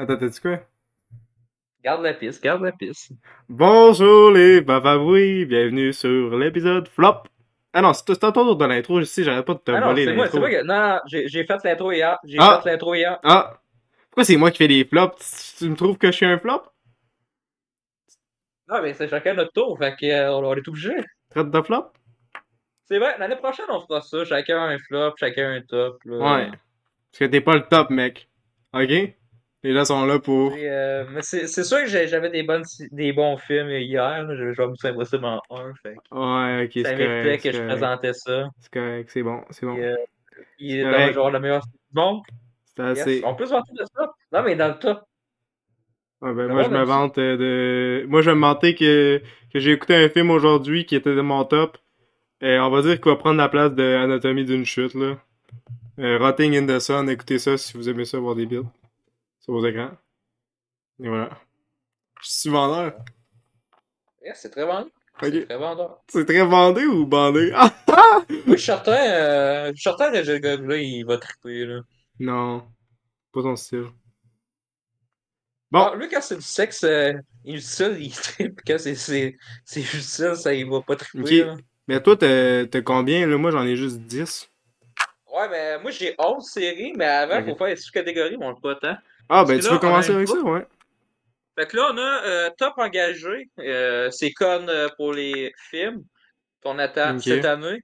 Attends, t'as-tu quoi? Garde la piste, garde la piste. Bonjour les bababouis, bienvenue sur l'épisode Flop. Ah non, c'est ton tour de l'intro, je sais, j'arrête pas de te Ah voler l'intro. c'est moi que. Non, j'ai fait l'intro hier. J'ai Ah. fait l'intro hier. Ah! Pourquoi c'est moi qui fais les flops? Tu me trouves que je suis un flop? Non, mais c'est chacun notre tour, fait que, euh, on, on est obligé. Traite de flop? C'est vrai, l'année prochaine, on fera ça. Chacun un flop, chacun un top. Là. Ouais. Parce que t'es pas le top, mec. Ok? Les gens sont là pour. Euh, mais c'est sûr que j'avais des, bonnes, des bons films hier. là. Je je vais me souvenir impossible en un. Fait que Ouais, ok, c'est ça méritait correct. que je correct, présentais ça. c'est correct, c'est bon, c'est bon. Et, euh, il est dans genre le meilleur monde. C'est Yes. assez. On peut se vanter de ça. Non, mais dans le top. Ouais, ben, moi, je me vante euh, de. Moi, je vais me vanter que, que j'ai écouté un film aujourd'hui qui était de mon top. Et on va dire qu'il va prendre la place de Anatomie d'une chute, là. Euh, Rotting in the Sun, écoutez ça si vous aimez ça, voir des builds sur vos écrans. Et voilà. Je suis vendeur. Yes, c'est très vendeur. Ok. C'est très vendeur. C'est très vendé ou bandé? Oui, je suis certain, euh, je que ce gars-là, il va triper, là. Non. Pas son style. Bon. Ah, lui, quand c'est du sexe euh, inutile, il tripe. Quand c'est, c'est, c'est utile, ça, il va pas triper, Ok. là. Mais toi, t'as t'as combien, là? Moi, j'en ai juste 10. Ouais, mais moi, j'ai 11 séries, mais avant, Ok. faut faire les sous-catégories, mais on le pas tant. Ah, ben, tu là, veux on a commencer avec ça, ouais? Fait que là, on a euh, top engagé. Euh, c'est con euh, pour les films qu'on attend cette année.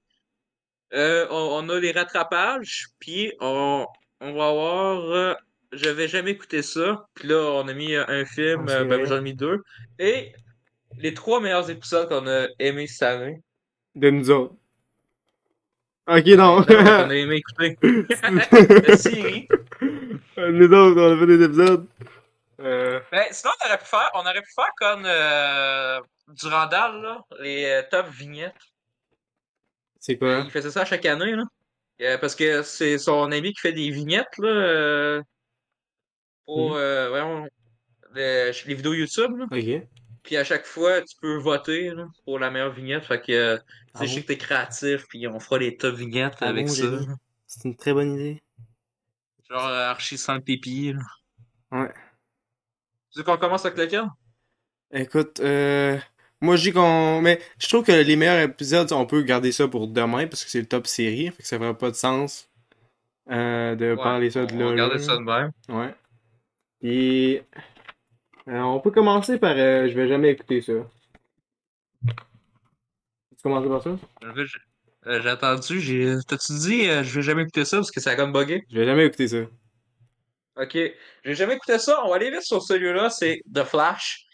On, on a les rattrapages, puis on, on va avoir euh, Je vais jamais écouter ça. Puis là, on a mis un film, Ah, ben, j'en ai mis deux. Et les trois meilleurs épisodes qu'on a aimés cette année. De nous autres. Ok, non. qu'on a aimé écouter. La série. Nous autres, on a fait des épisodes. Euh, Ben, sinon, on aurait pu faire, on aurait pu faire comme euh, Durandal, là, les euh, top vignettes. c'est quoi? Il faisait ça chaque année, là. Euh, parce que c'est son ami qui fait des vignettes, là, euh, pour, euh, voyons, le- les vidéos YouTube, là. Ok. Puis à chaque fois, tu peux voter, là, pour la meilleure vignette. Fait que, euh, tu Ah sais, je sais que t'es créatif, puis on fera les top vignettes Ah avec bon, ça. C'est une très bonne idée. Genre, euh, archi sans le pipi, là. Ouais. Tu veux qu'on commence avec lequel? Écoute, euh, moi je dis qu'on. Mais je trouve que les meilleurs épisodes, on peut garder ça pour demain parce que c'est le top série. Fait que ça ferait pas de sens euh, de Ouais, parler ça de on là. va regarder là. ça de même. Ouais. Et. euh, on peut commencer par. euh, je vais jamais écouter ça. Tu commences par ça? Euh, j'ai attendu, j'ai. T'as-tu dit, euh, je vais jamais écouter ça parce que ça a comme bugué? Je vais jamais écouter ça. Ok. J'ai jamais écouté ça. On va aller vite sur celui-là, c'est The Flash.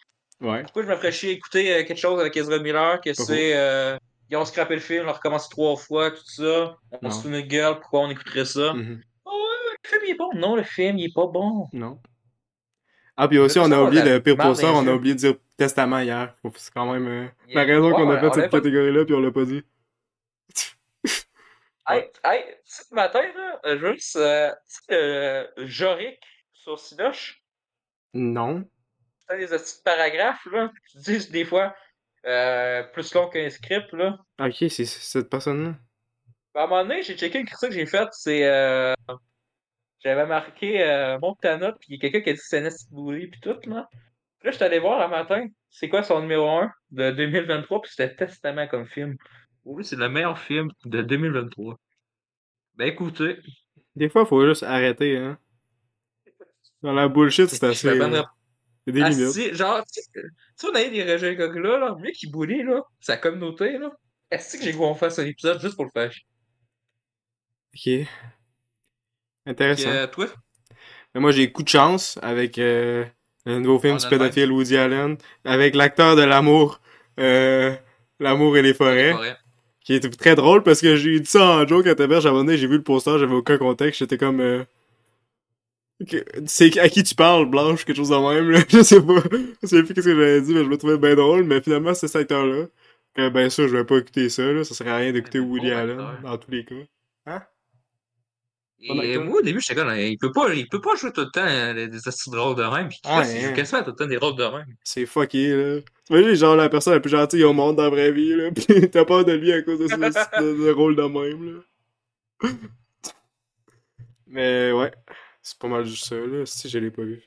Ouais. Pourquoi je me ferais chier à écouter euh, quelque chose avec Ezra Miller, que c'est. Euh, ils ont scrappé le film, on a recommencé trois fois, tout ça. On se fout notre gueule, pourquoi on écouterait ça? Oh, ouais, le film il est bon. Non, le film il est pas bon. Non. Ah, puis aussi, on a oublié le pire poster, des on a oublié de dire testament hier. C'est quand même euh, la raison qu'on a fait cette catégorie-là, puis on l'a pas dit. Hey, hey, ce matin, là, euh, juste, euh, euh, Jorick sur Sinoche, Non. t'as des petits paragraphes, là, qui disent des fois euh, plus long qu'un script, là. Ok, c'est cette personne-là. À un moment donné, j'ai checké une critique que j'ai faite, c'est. Euh, J'avais marqué euh, Montana, puis il y a quelqu'un qui a dit que c'est puis tout, là. Puis là, je suis allé voir un matin, c'est quoi son numéro 1 de 2023, puis c'était Testament comme film. Oui, c'est le meilleur film de 2023. Ben écoutez, Des fois, faut juste arrêter, hein. Dans la bullshit, c'est assez. bonne euh, Il des limites. Genre, tu sais, on a eu des rejets comme là, là, lui qui bully, là, sa communauté, là. Est-ce que j'ai qu'on fasse un épisode juste pour le faire? Ok. Intéressant. euh, toi? Mais moi, j'ai coup de chance avec euh, le nouveau film du pédophile Woody Allen, avec l'acteur de l'amour, euh, L'amour et les forêts, Forêt. Qui était très drôle parce que j'ai dit ça en joke à ta mère, j'abonnais, j'ai vu le poster, j'avais aucun contexte, j'étais comme... Euh... C'est à qui tu parles, Blanche, quelque chose de même, là. Je sais pas. Je sais plus qu'est-ce que j'avais dit, mais je me trouvais bien drôle, mais finalement, c'est cet acteur-là. Euh, ben ça, je vais pas écouter ça, là. Ça serait à rien d'écouter Woody bon Allen, acteur. dans tous les cas. Hein? Et moi, au début, j'étais comme, il peut pas, il peut pas jouer tout le temps euh, des astuces de rôles de même. Puis Chris, Ouais, il joue hein. quasiment tout le temps des rôles de même. C'est fucké, là. T'imagines, genre, la personne la plus gentille au monde dans la vraie vie, là, pis t'as peur de lui à cause de ce de, de rôle de même, là. Mais ouais, c'est pas mal juste ça, là, si je l'ai pas vu.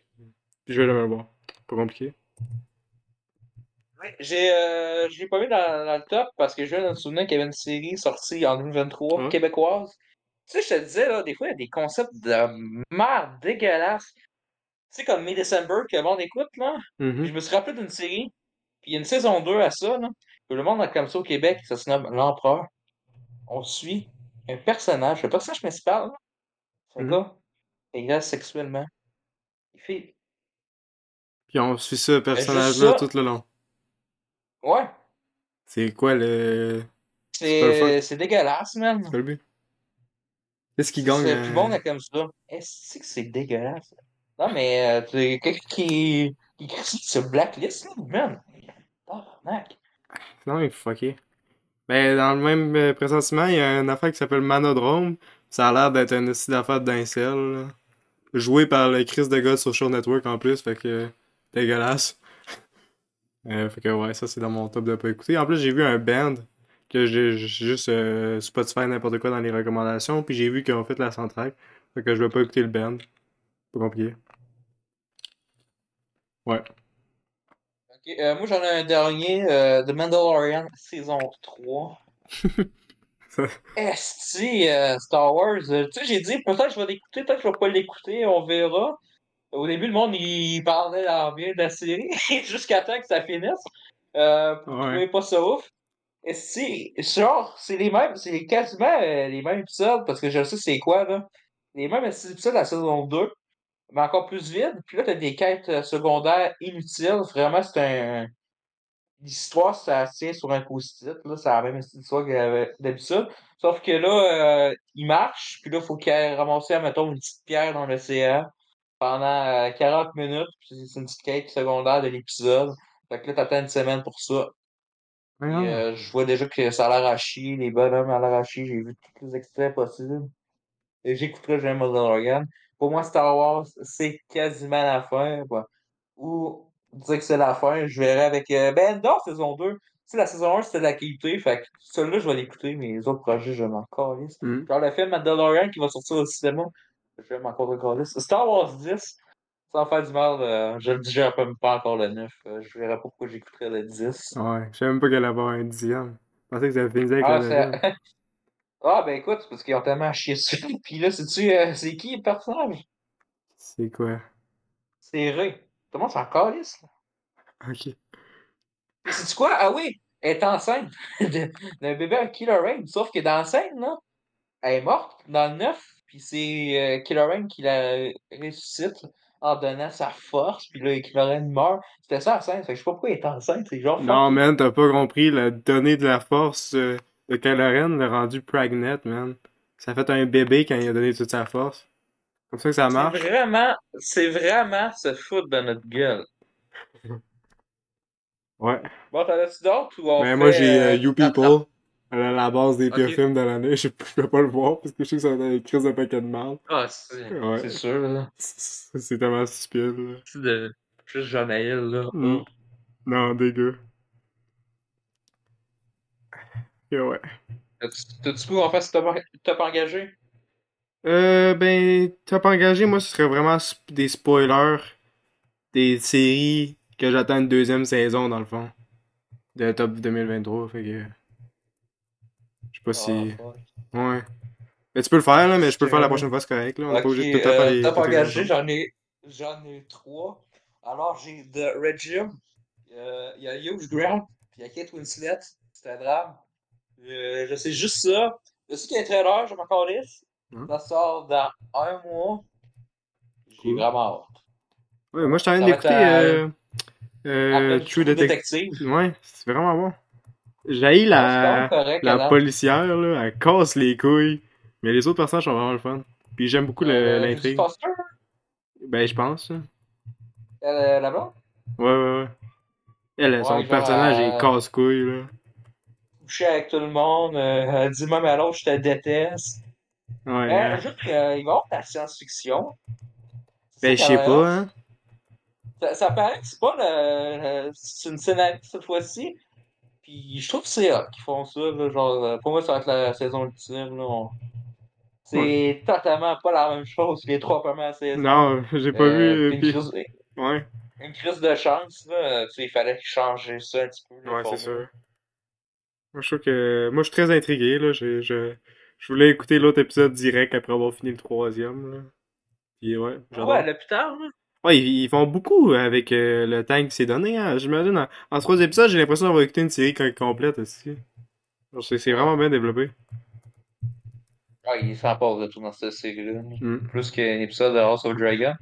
Puis je vais le voir. Pas compliqué. J'ai, euh, je l'ai pas mis dans, dans le top parce que je viens de me souvenir qu'il y avait une série sortie en 2023 Ouais. québécoise. Tu sais, je te disais, là, des fois, il y a des concepts de merde dégueulasses. Tu sais, comme May-December que le monde écoute, là. Mhm. je me suis rappelé d'une série, puis il y a une saison 2 à ça, là. que le monde a comme ça au Québec, ça se nomme L'Empereur. On suit un personnage, le personnage principal, là, c'est un Mhm. gars qui agresse sexuellement. Il fait. Puis on suit ce personnage-là juste ça. tout le long. Ouais, C'est quoi le. C'est dégueulasse, man. C'est le but? Qu'est-ce qui gagne? c'est euh, plus bon là, comme ça. Est-ce que c'est dégueulasse? Non, mais euh, quelqu'un qui, qui ça sur Blacklist, là, man. Tabarnak. Non, il faut fucker. Ben, dans le même euh, pressentiment, il y a une affaire qui s'appelle Manodrome. Ça a l'air d'être une style d'affaire d'incel. Joué par le Chris de sur Show Network en plus, fait que. Dégueulasse. Euh, fait que ouais, ça c'est dans mon top de pas écouter. En plus, j'ai vu un band que j'ai juste euh, Spotify n'importe quoi dans les recommandations, puis j'ai vu qu'ils ont fait la soundtrack. Fait que je vais pas écouter le band. Pas compliqué. Ouais. Euh, moi j'en ai un dernier, euh, The Mandalorian saison 3. Esti, euh, Star Wars. euh, tu sais, j'ai dit peut-être que je vais l'écouter, peut-être que je vais pas l'écouter, on verra. Au début, le monde il parlait en bien de la série, jusqu'à temps que ça finisse. Euh, Ouais. pas ça ouf. Esti, genre, c'est les mêmes, c'est quasiment euh, les mêmes épisodes, parce que je sais c'est quoi, là. Les mêmes épisodes de la saison 2, mais encore plus vide. Puis là, t'as des quêtes euh, secondaires inutiles. Vraiment, c'est un. L'histoire, ça tient sur un post-it, là. C'est la même histoire qu'il y avait d'habitude. Sauf que là, euh, il marche, puis là, faut qu'il aille ramasser, mettons, une petite pierre dans l'océan pendant euh, 40 minutes. Puis c'est une petite quête secondaire de l'épisode. Fait que là, t'attends une semaine pour ça. Puis, euh, je vois déjà que ça a l'air à chier, les bonhommes à l'air à chier. J'ai vu tous les extraits possibles. Et j'écouterai jamais Mandalorian. Pour moi, Star Wars, c'est quasiment la fin. quoi. Ou dire que c'est la fin, je verrai avec euh, Ben Endor saison 2. Tu sais, la saison 1, c'était de la qualité. Fait que celui-là, je vais l'écouter, mais les autres projets, je m'en calisse. Mhm. Genre le film Mandalorian qui va sortir au cinéma, je vais m'en calisse. Star Wars 10, sans faire du mal, euh, je le digère même pas encore le 9. euh, je verrai pas pourquoi j'écouterais le 10. Ouais, je savais même pas qu'elle avoir un dixième. Je pensais que ça avait fini avec Ah, le. ah, ben écoute, c'est parce qu'ils ont tellement chié dessus. Puis là, sais-tu, euh, c'est qui le personnage? C'est quoi? C'est Ray. Tout le monde s'en calisse. là. Ok. Sais-tu quoi? Ah oui, elle est enceinte d'un bébé à Killer Rain. Sauf que dans la scène, là, elle est morte dans le 9. Puis c'est euh, Killer Rain qui la ressuscite en donnant sa force. Puis là, Killer Rain meurt. C'était ça la scène. Fait que je sais pas pourquoi elle est enceinte. C'est genre. Non, man, t'as pas compris. La donnée de la force euh, de Kylo l'a rendu pregnant, man. Ça a fait un bébé quand il a donné toute sa force. Comme ça que ça marche. C'est vraiment, c'est vraiment se foutre de notre gueule. Ouais. Bon, t'en as-tu d'autres ou on Mais fait, moi, j'ai euh, euh, You People. À la, la base des pires films de l'année. Je, je peux pas le voir parce que je sais que ça va être une crise de paquet de mal. Ah, c'est Ouais. sûr, là. C'est tellement stupide, là. C'est de juste Jean-Naël, là. Mm. Non, dégueu. Et ouais. T'as-tu coup, on fait ce top, top engagé? Euh, ben, top engagé, moi, ce serait vraiment des spoilers des séries que j'attends une deuxième saison, dans le fond, de top 2023, fait que... Je sais pas si... Ah. Ouais. Mais tu peux le faire, là, mais je peux le faire la prochaine fois, c'est correct, là. On est pas Ok, obligé de tout à faire euh, les... top les engagé, j'en ai, j'en ai trois. Alors, j'ai The Regime, euh, il y a Hugh Grant, puis il y a Kate Winslet. C'est un drame. Euh, je sais juste ça. Je sais qu'il y a un trailer, je m'en calisse. Hein? Ça sort dans un mois. J'ai Cool. vraiment hâte. Ouais, moi, je Ça ai va d'écouter euh, euh, euh, True Detective. Ouais, c'est vraiment bon. J'ai la... correct, La Adam. policière, là, elle casse les couilles. Mais les autres personnages sont vraiment le fun. Puis j'aime beaucoup Euh, l'intrigue. Ben, je pense. euh, la blonde, Ouais, ouais, ouais. Elle, son Ouais, genre, personnage euh, est casse-couille, là. Couchait avec tout le monde, euh, dit même à l'autre, je te déteste. Ouais. Euh, hein. juste, euh, il va y avoir de la science-fiction. Ben, je sais pas, hein. Ça, ça paraît que c'est pas le, le- c'est une scénario cette fois-ci. Puis je trouve que c'est hot qu'ils font ça. Là, genre, euh, pour moi, ça va être la saison ultime. Là, on- C'est totalement pas la même chose que les trois premières saisons. Non, j'ai pas Euh, vu. puis- une crise- Ouais, Une crise de chance, là. Tu sais, il fallait changer ça un petit peu. ouais, c'est sûr. Moi, je trouve que. Moi, je suis très intrigué, là. Je, je, je voulais écouter l'autre épisode direct après avoir fini le troisième, là. Puis ouais, Ah j'adore. ouais, l'hôpital, là. Ouais, ils, ils font beaucoup avec euh, le temps qui s'est donné, hein. J'imagine, en, en trois épisodes, j'ai l'impression d'avoir écouté une série co- complète aussi. C'est c'est vraiment bien développé. Ah, il s'en passe de tout dans cette série-là. Hmm. Plus qu'un épisode de House of Dragon.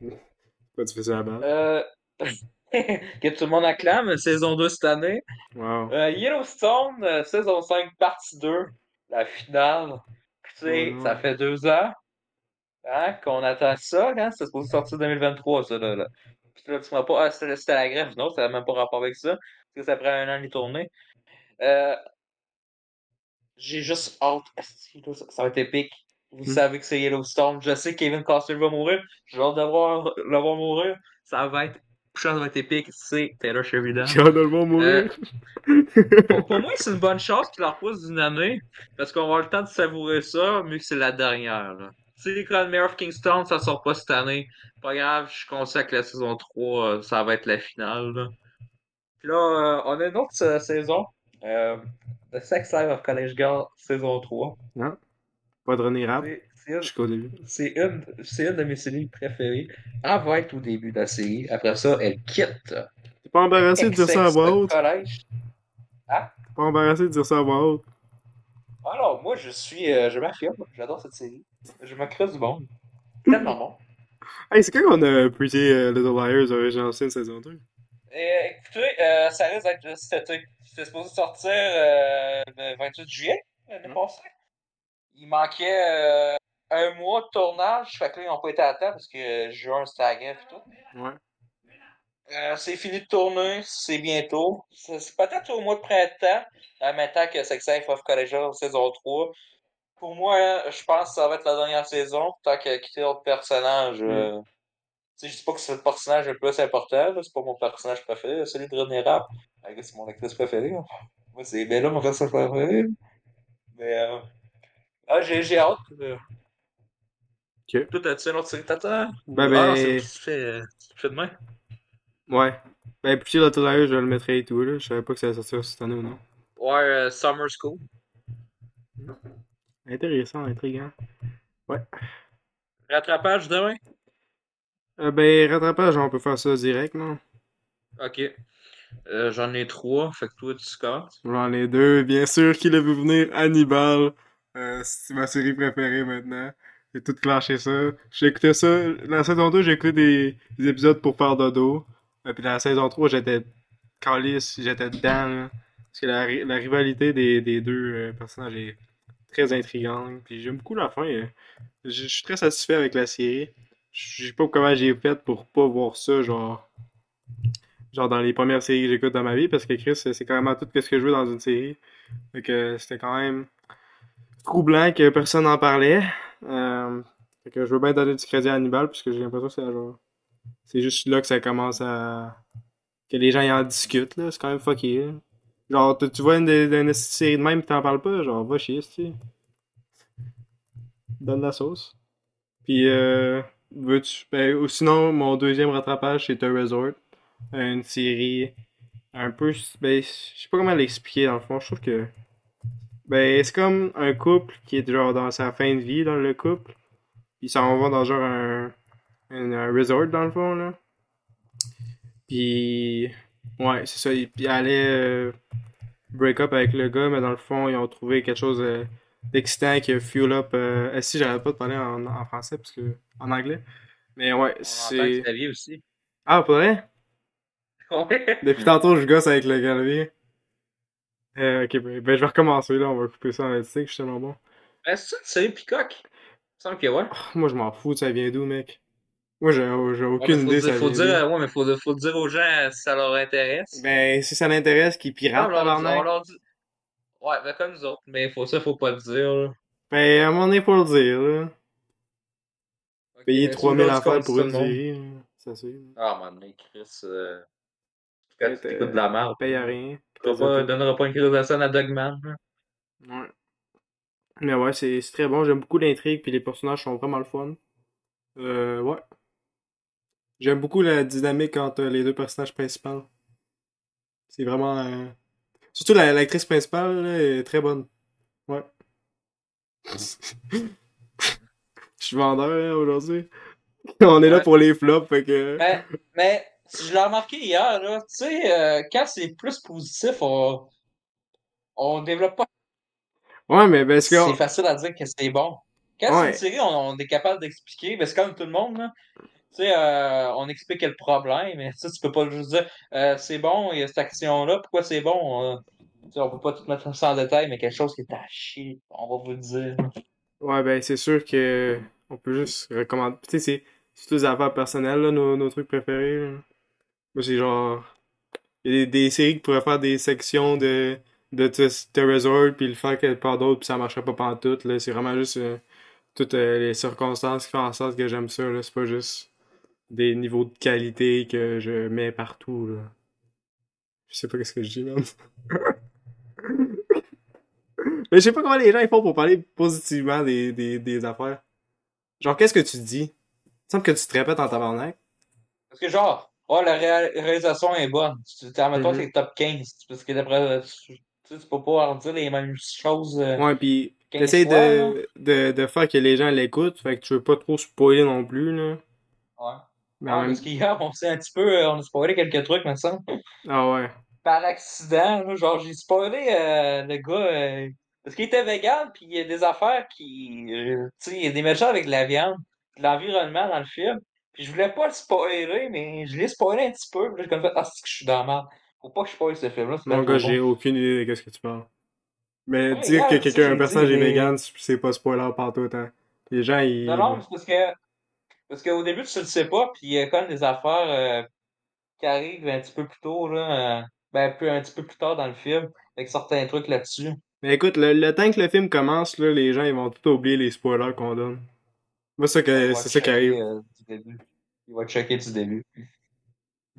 Pourquoi tu fais ça à la balle? Euh... que tout le monde acclame, saison 2 cette année. Wow. Euh, Yellowstone, euh, saison 5, partie 2, la finale. Tu sais, ça fait deux ans hein, qu'on attend ça. Hein, c'est supposé sortir 2023, ça. Là, là. Puis là, tu m'as pas. Ah, c'était la grève. Non, ça n'a même pas rapport avec ça. Parce que ça prend un an de tourner. Euh, J'ai juste hâte. Ça, va être épique. Vous Hmm. savez que c'est Yellowstone. Je sais que Kevin Costner va mourir. J'ai hâte de voir le voir mourir. Ça va être. Ça va être épique. C'est Taylor Sheridan. Hâte de le voir mourir. Pour, pour moi, c'est une bonne chance qu'il leur repousse d'une année, parce qu'on va avoir le temps de savourer ça, mais que c'est la dernière. Là. Tu sais, quand Mayor of Kingston, ça sort pas cette année, pas grave, je suis conscient que la saison 3, euh, ça va être la finale. Là. Puis là, euh, on a une autre euh, saison, euh, The Sex Life of College Girl, saison 3. Non? Pas de René Une, jusqu'au début. c'est une, de mes séries préférées. Elle va être au début de la série. Après ça, elle quitte. T'es pas embarrassé de dire ça à voix haute? collège. T'es pas embarrassé de dire ça à voix haute? Alors, moi, je suis. euh, je m'affirme. J'adore cette série. Je me crée du monde. Tellement bon. Hey, c'est quand qu'on a prêté euh, Little Liars Original Sin saison 2? Et, écoutez, euh, ça risque d'être cet été. C'était supposé sortir euh, le 28 juillet l'année Mm. passée. Il manquait euh, un mois de tournage. Fait que là, ils n'ont pas été à temps parce que juin, c'était la grève et tout. Ouais. Euh, c'est fini de tourner, c'est bientôt. C'est peut-être au mois de printemps, en même temps que Sex Life of Collegial saison 3. Pour moi, hein, je pense que ça va être la dernière saison, tant que quitter d'autres personnages. euh, Tu sais, je dis pas que c'est le personnage le plus important, c'est pas mon personnage préféré, celui de René Rapp. C'est mon actrice préférée. là. Moi, c'est Bella, mon personnage préféré. Mais, euh... ah, j'ai j'ai hâte. euh. Ok. Toi, t'as-tu une autre t'attends? Ben, Ah, ben, c'est fais, euh, tu fais demain? ouais. Ben, Pretty Little Liars, je le mettrais et tout, là. Je savais pas que ça allait sortir cette année ou non. Ouais, euh, Summer School. Intéressant, intriguant. Rattrapage demain? Euh, ben, rattrapage, on peut faire ça direct, non? Ok. Euh, J'en ai trois, fait que toi, tu scores. J'en ai deux, bien sûr, qui l'a vu venir, Hannibal. Euh, c'est ma série préférée maintenant. J'ai tout clenché ça. J'ai écouté ça. La saison 2, j'ai écouté des, des épisodes pour faire dodo. Et puis la saison 3, j'étais calice, j'étais dedans. là. Parce que la, la rivalité des, des deux euh, personnages est très intrigante. Puis j'aime beaucoup la fin. euh. Je suis très satisfait avec la série. Je sais pas comment j'ai fait pour pas voir ça, genre. Genre dans les premières séries que j'écoute dans ma vie, parce que Chris, c'est carrément tout ce que je veux dans une série. Que c'était quand même troublant que personne n'en parlait. Euh, que je veux bien donner du crédit à Hannibal, puisque j'ai l'impression que c'est genre. C'est juste là que ça commence à. que les gens y en discutent, là. C'est quand même fucké. Genre, tu vois une, série de même pis t'en parles pas, genre, va chier, tu Donne la sauce. Puis, euh. Ben, ou sinon, mon deuxième rattrapage, c'est The Resort. Une série un peu. Ben, je sais pas comment l'expliquer dans le fond. Je trouve que. Ben, c'est comme un couple qui est genre dans sa fin de vie, dans le couple. Ils s'en vont dans genre un, un, un resort, dans le fond, là. Puis. Ouais, c'est ça. Puis elle allait euh, break up avec le gars, mais dans le fond, ils ont trouvé quelque chose euh, d'excitant qui a fuel up. Euh... si, j'arrête pas de parler en, en français, parce que. en anglais. Mais ouais, c'est. aussi. Ah, pour vrai? Ouais. Depuis tantôt, je gosse avec le clavier. Euh, ok, ben, ben, je vais recommencer là, on va couper ça en éditing, je suis tellement bon. Ben, c'est ça, c'est Peacock? Il semble que ouais. Oh, moi, je m'en fous, ça vient d'où, mec? Moi, j'ai Ouais, aucune idée, dire, ça faut vient dire, euh, ouais, mais faut, faut dire aux gens euh, si ça leur intéresse. Ben, si ça l'intéresse, qu'ils piratent, on leur dit, on tabarnak. leur dit. Ouais, ben comme nous autres. Mais faut ça, faut pas le dire. Là. Ben, à un moment donné, faut le dire, là. Ok, Payer mais tu 3000 veux en qu'on fait dise pour une série, ça c'est. Ah, man, mais Chris. Euh... Quand tu de la merde, Paye à rien. Tu vas pas, donneras pas une scène à Dogman. là. Ouais. Mais ouais, c'est très bon, j'aime beaucoup l'intrigue, puis les personnages sont vraiment le fun. Euh, ouais. J'aime beaucoup la dynamique entre les deux personnages principaux. C'est vraiment. euh, Surtout la- l'actrice principale là, est très bonne. Ouais. Je suis vendeur là, aujourd'hui. On est là Ouais. pour les flops, fait que. Mais, mais je l'ai remarqué hier, là, tu sais, euh, quand c'est plus positif, on, on développe pas. Ouais, mais parce que. C'est facile à dire que c'est bon. Quand Ouais. c'est une série, on, on est capable d'expliquer, mais c'est comme tout le monde, là. Tu sais, euh, on explique le problème, mais tu peux pas juste dire euh, c'est bon, il y a cette action-là, pourquoi c'est bon? tu sais, on peut pas tout mettre ça en détail, mais quelque chose qui est à chier, on va vous le dire. Ouais, ben c'est sûr que. On peut juste recommander. Tu sais, c'est. C'est toutes des affaires personnelles, là, nos, nos trucs préférés. là. Moi, c'est genre. Il y a des, séries qui pourraient faire des sections de. De The Resort, puis le faire quelque part d'autre, puis ça marcherait pas pantoute, là. C'est vraiment juste. euh, toutes euh, les circonstances qui font en sorte que j'aime ça, là. C'est pas juste. Des niveaux de qualité que je mets partout, là. Je sais pas qu'est-ce que je dis, même. Mais je sais pas comment les gens ils font pour parler positivement des, des, des affaires. Genre, qu'est-ce que tu dis? Il me semble que tu te répètes en tabarnak. Parce que genre, oh, la ré- réalisation est bonne. Tu admettons que c'est top 15, parce que d'après, tu, peux pas dire les mêmes choses. euh, Ouais, pis 15 t'essayes de, de, de faire que les gens l'écoutent, fait que tu veux pas trop spoiler non plus, là. Ouais. Mais Ah, même... parce qu'hier, on s'est un petit peu, euh, on a spoilé quelques trucs, mais ça. Ah ouais. Par accident, là, genre, j'ai spoilé euh, le gars, euh, parce qu'il était vegan, puis il y a des affaires qui, euh, tu sais, il y a des méchants avec de la viande, de l'environnement dans le film. Puis je voulais pas le spoiler, mais je l'ai spoilé un petit peu. Puis là, j'ai comme fait, ah, c'est que je suis dans la merde. Faut pas que je spoil ce film-là, Mon gars, j'ai aucune idée de ce que tu parles. Mais Ouais, dire que quelqu'un, un personnage est vegan, c'est pas spoiler par tout temps. Les gens, ils. Non, non, c'est parce que, parce qu'au début, tu le sais pas, puis il y a quand même des affaires euh, qui arrivent un petit peu plus tôt, là, euh, ben, un petit peu plus tard dans le film, avec certains trucs là-dessus. Mais écoute, le, le temps que le film commence, là, les gens, ils vont tout oublier les spoilers qu'on donne. Moi, c'est ça, Il que, va c'est ça qui arrive. euh, du début. Il va checker du début.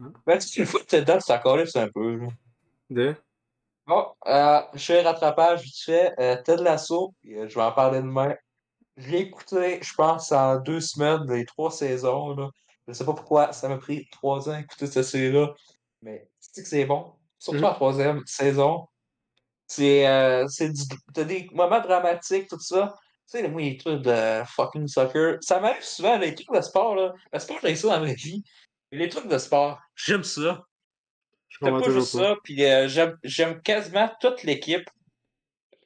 Hein? Ben, tu fois que t'es dedans, tu t'en c'est un peu, là. De? Bon, euh, je fais rattrapage vite fait. Euh, Ted Lasso, euh, je vais en parler demain. Je l'ai écouté, je pense, en deux semaines, les trois saisons, là. Je sais pas pourquoi, ça m'a pris trois ans à écouter cette série-là. Mais tu sais que c'est bon. Surtout Mhm. la troisième saison. C'est euh, du t'as des moments dramatiques, tout ça. Tu sais, moi, les trucs de fucking soccer. Ça m'arrive souvent, les trucs de sport, là. Le sport, j'ai ça dans ma vie. Mais les trucs de sport, j'aime ça. Je comprends pas juste ça, puis euh, j'aime quasiment toute l'équipe. Tu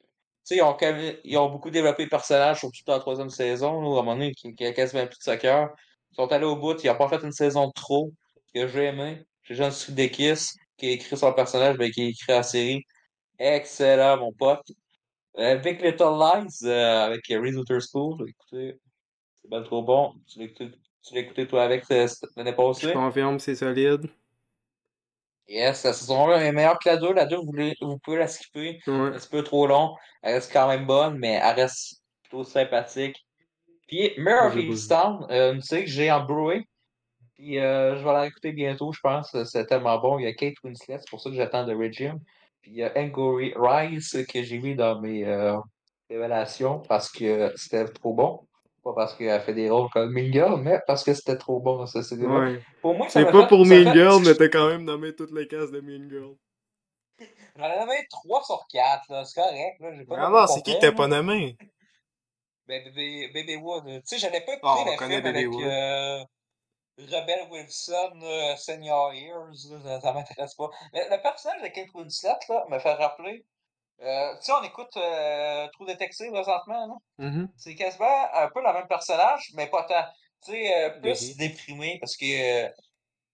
sais, ils ont, quand même- ils ont beaucoup développé le personnage, surtout dans la troisième saison, là, à un moment donné, qui, qui a quasiment plus de soccer. Ils sont allés au bout, ils n'ont pas fait une saison de trop, que j'ai aimé. J'ai Jean Sudeikis, qui a écrit son personnage, ben, qui a écrit la série. Excellent, mon pote. Euh, Big Little Lies, euh, avec Reese Witherspoon, écoutez, c'est bien trop bon. Tu l'as écouté, écouté, toi, avec euh, l'année Je passée? confirme, c'est solide. Yes, la saison 1 est meilleure que la 2. La 2, vous, vous pouvez la skipper. Ouais. un petit peu trop long. Elle reste quand même bonne, mais elle reste plutôt sympathique. Puis, vu. Easttown, euh, une série que j'ai en Blu-ray. Puis, euh, je vais la réécouter bientôt, je pense. C'est tellement bon. Il y a Kate Winslet, c'est pour ça que j'attends The Regime. Puis, il y a Angourie Rice que j'ai mis dans mes euh, révélations parce que c'était trop bon. Pas parce qu'elle fait des rôles comme Mean Girl, mais parce que c'était trop bon, cette série-là. Ouais. Pour moi, ça C'est pas fait- pour ça Mean fait- Girl, mais t'as quand même nommé toutes les cases de Mean Girl. J'en ai nommé 3 sur 4, là. C'est correct, là. Pas au c'est qui que t'as pas nommé? Ben, Bébé, Wood. Tu sais, j'avais pas Ah, on le connaît film avec euh, Rebel Wilson, euh, Senior Years, ça, ça m'intéresse pas. Mais le personnage de Kate Winslet, là, me fait rappeler. Euh, tu sais, on écoute euh, True Detective présentement. Mhm. C'est quasiment un peu le même personnage, mais pas tant. Tu sais, euh, plus déprimé parce que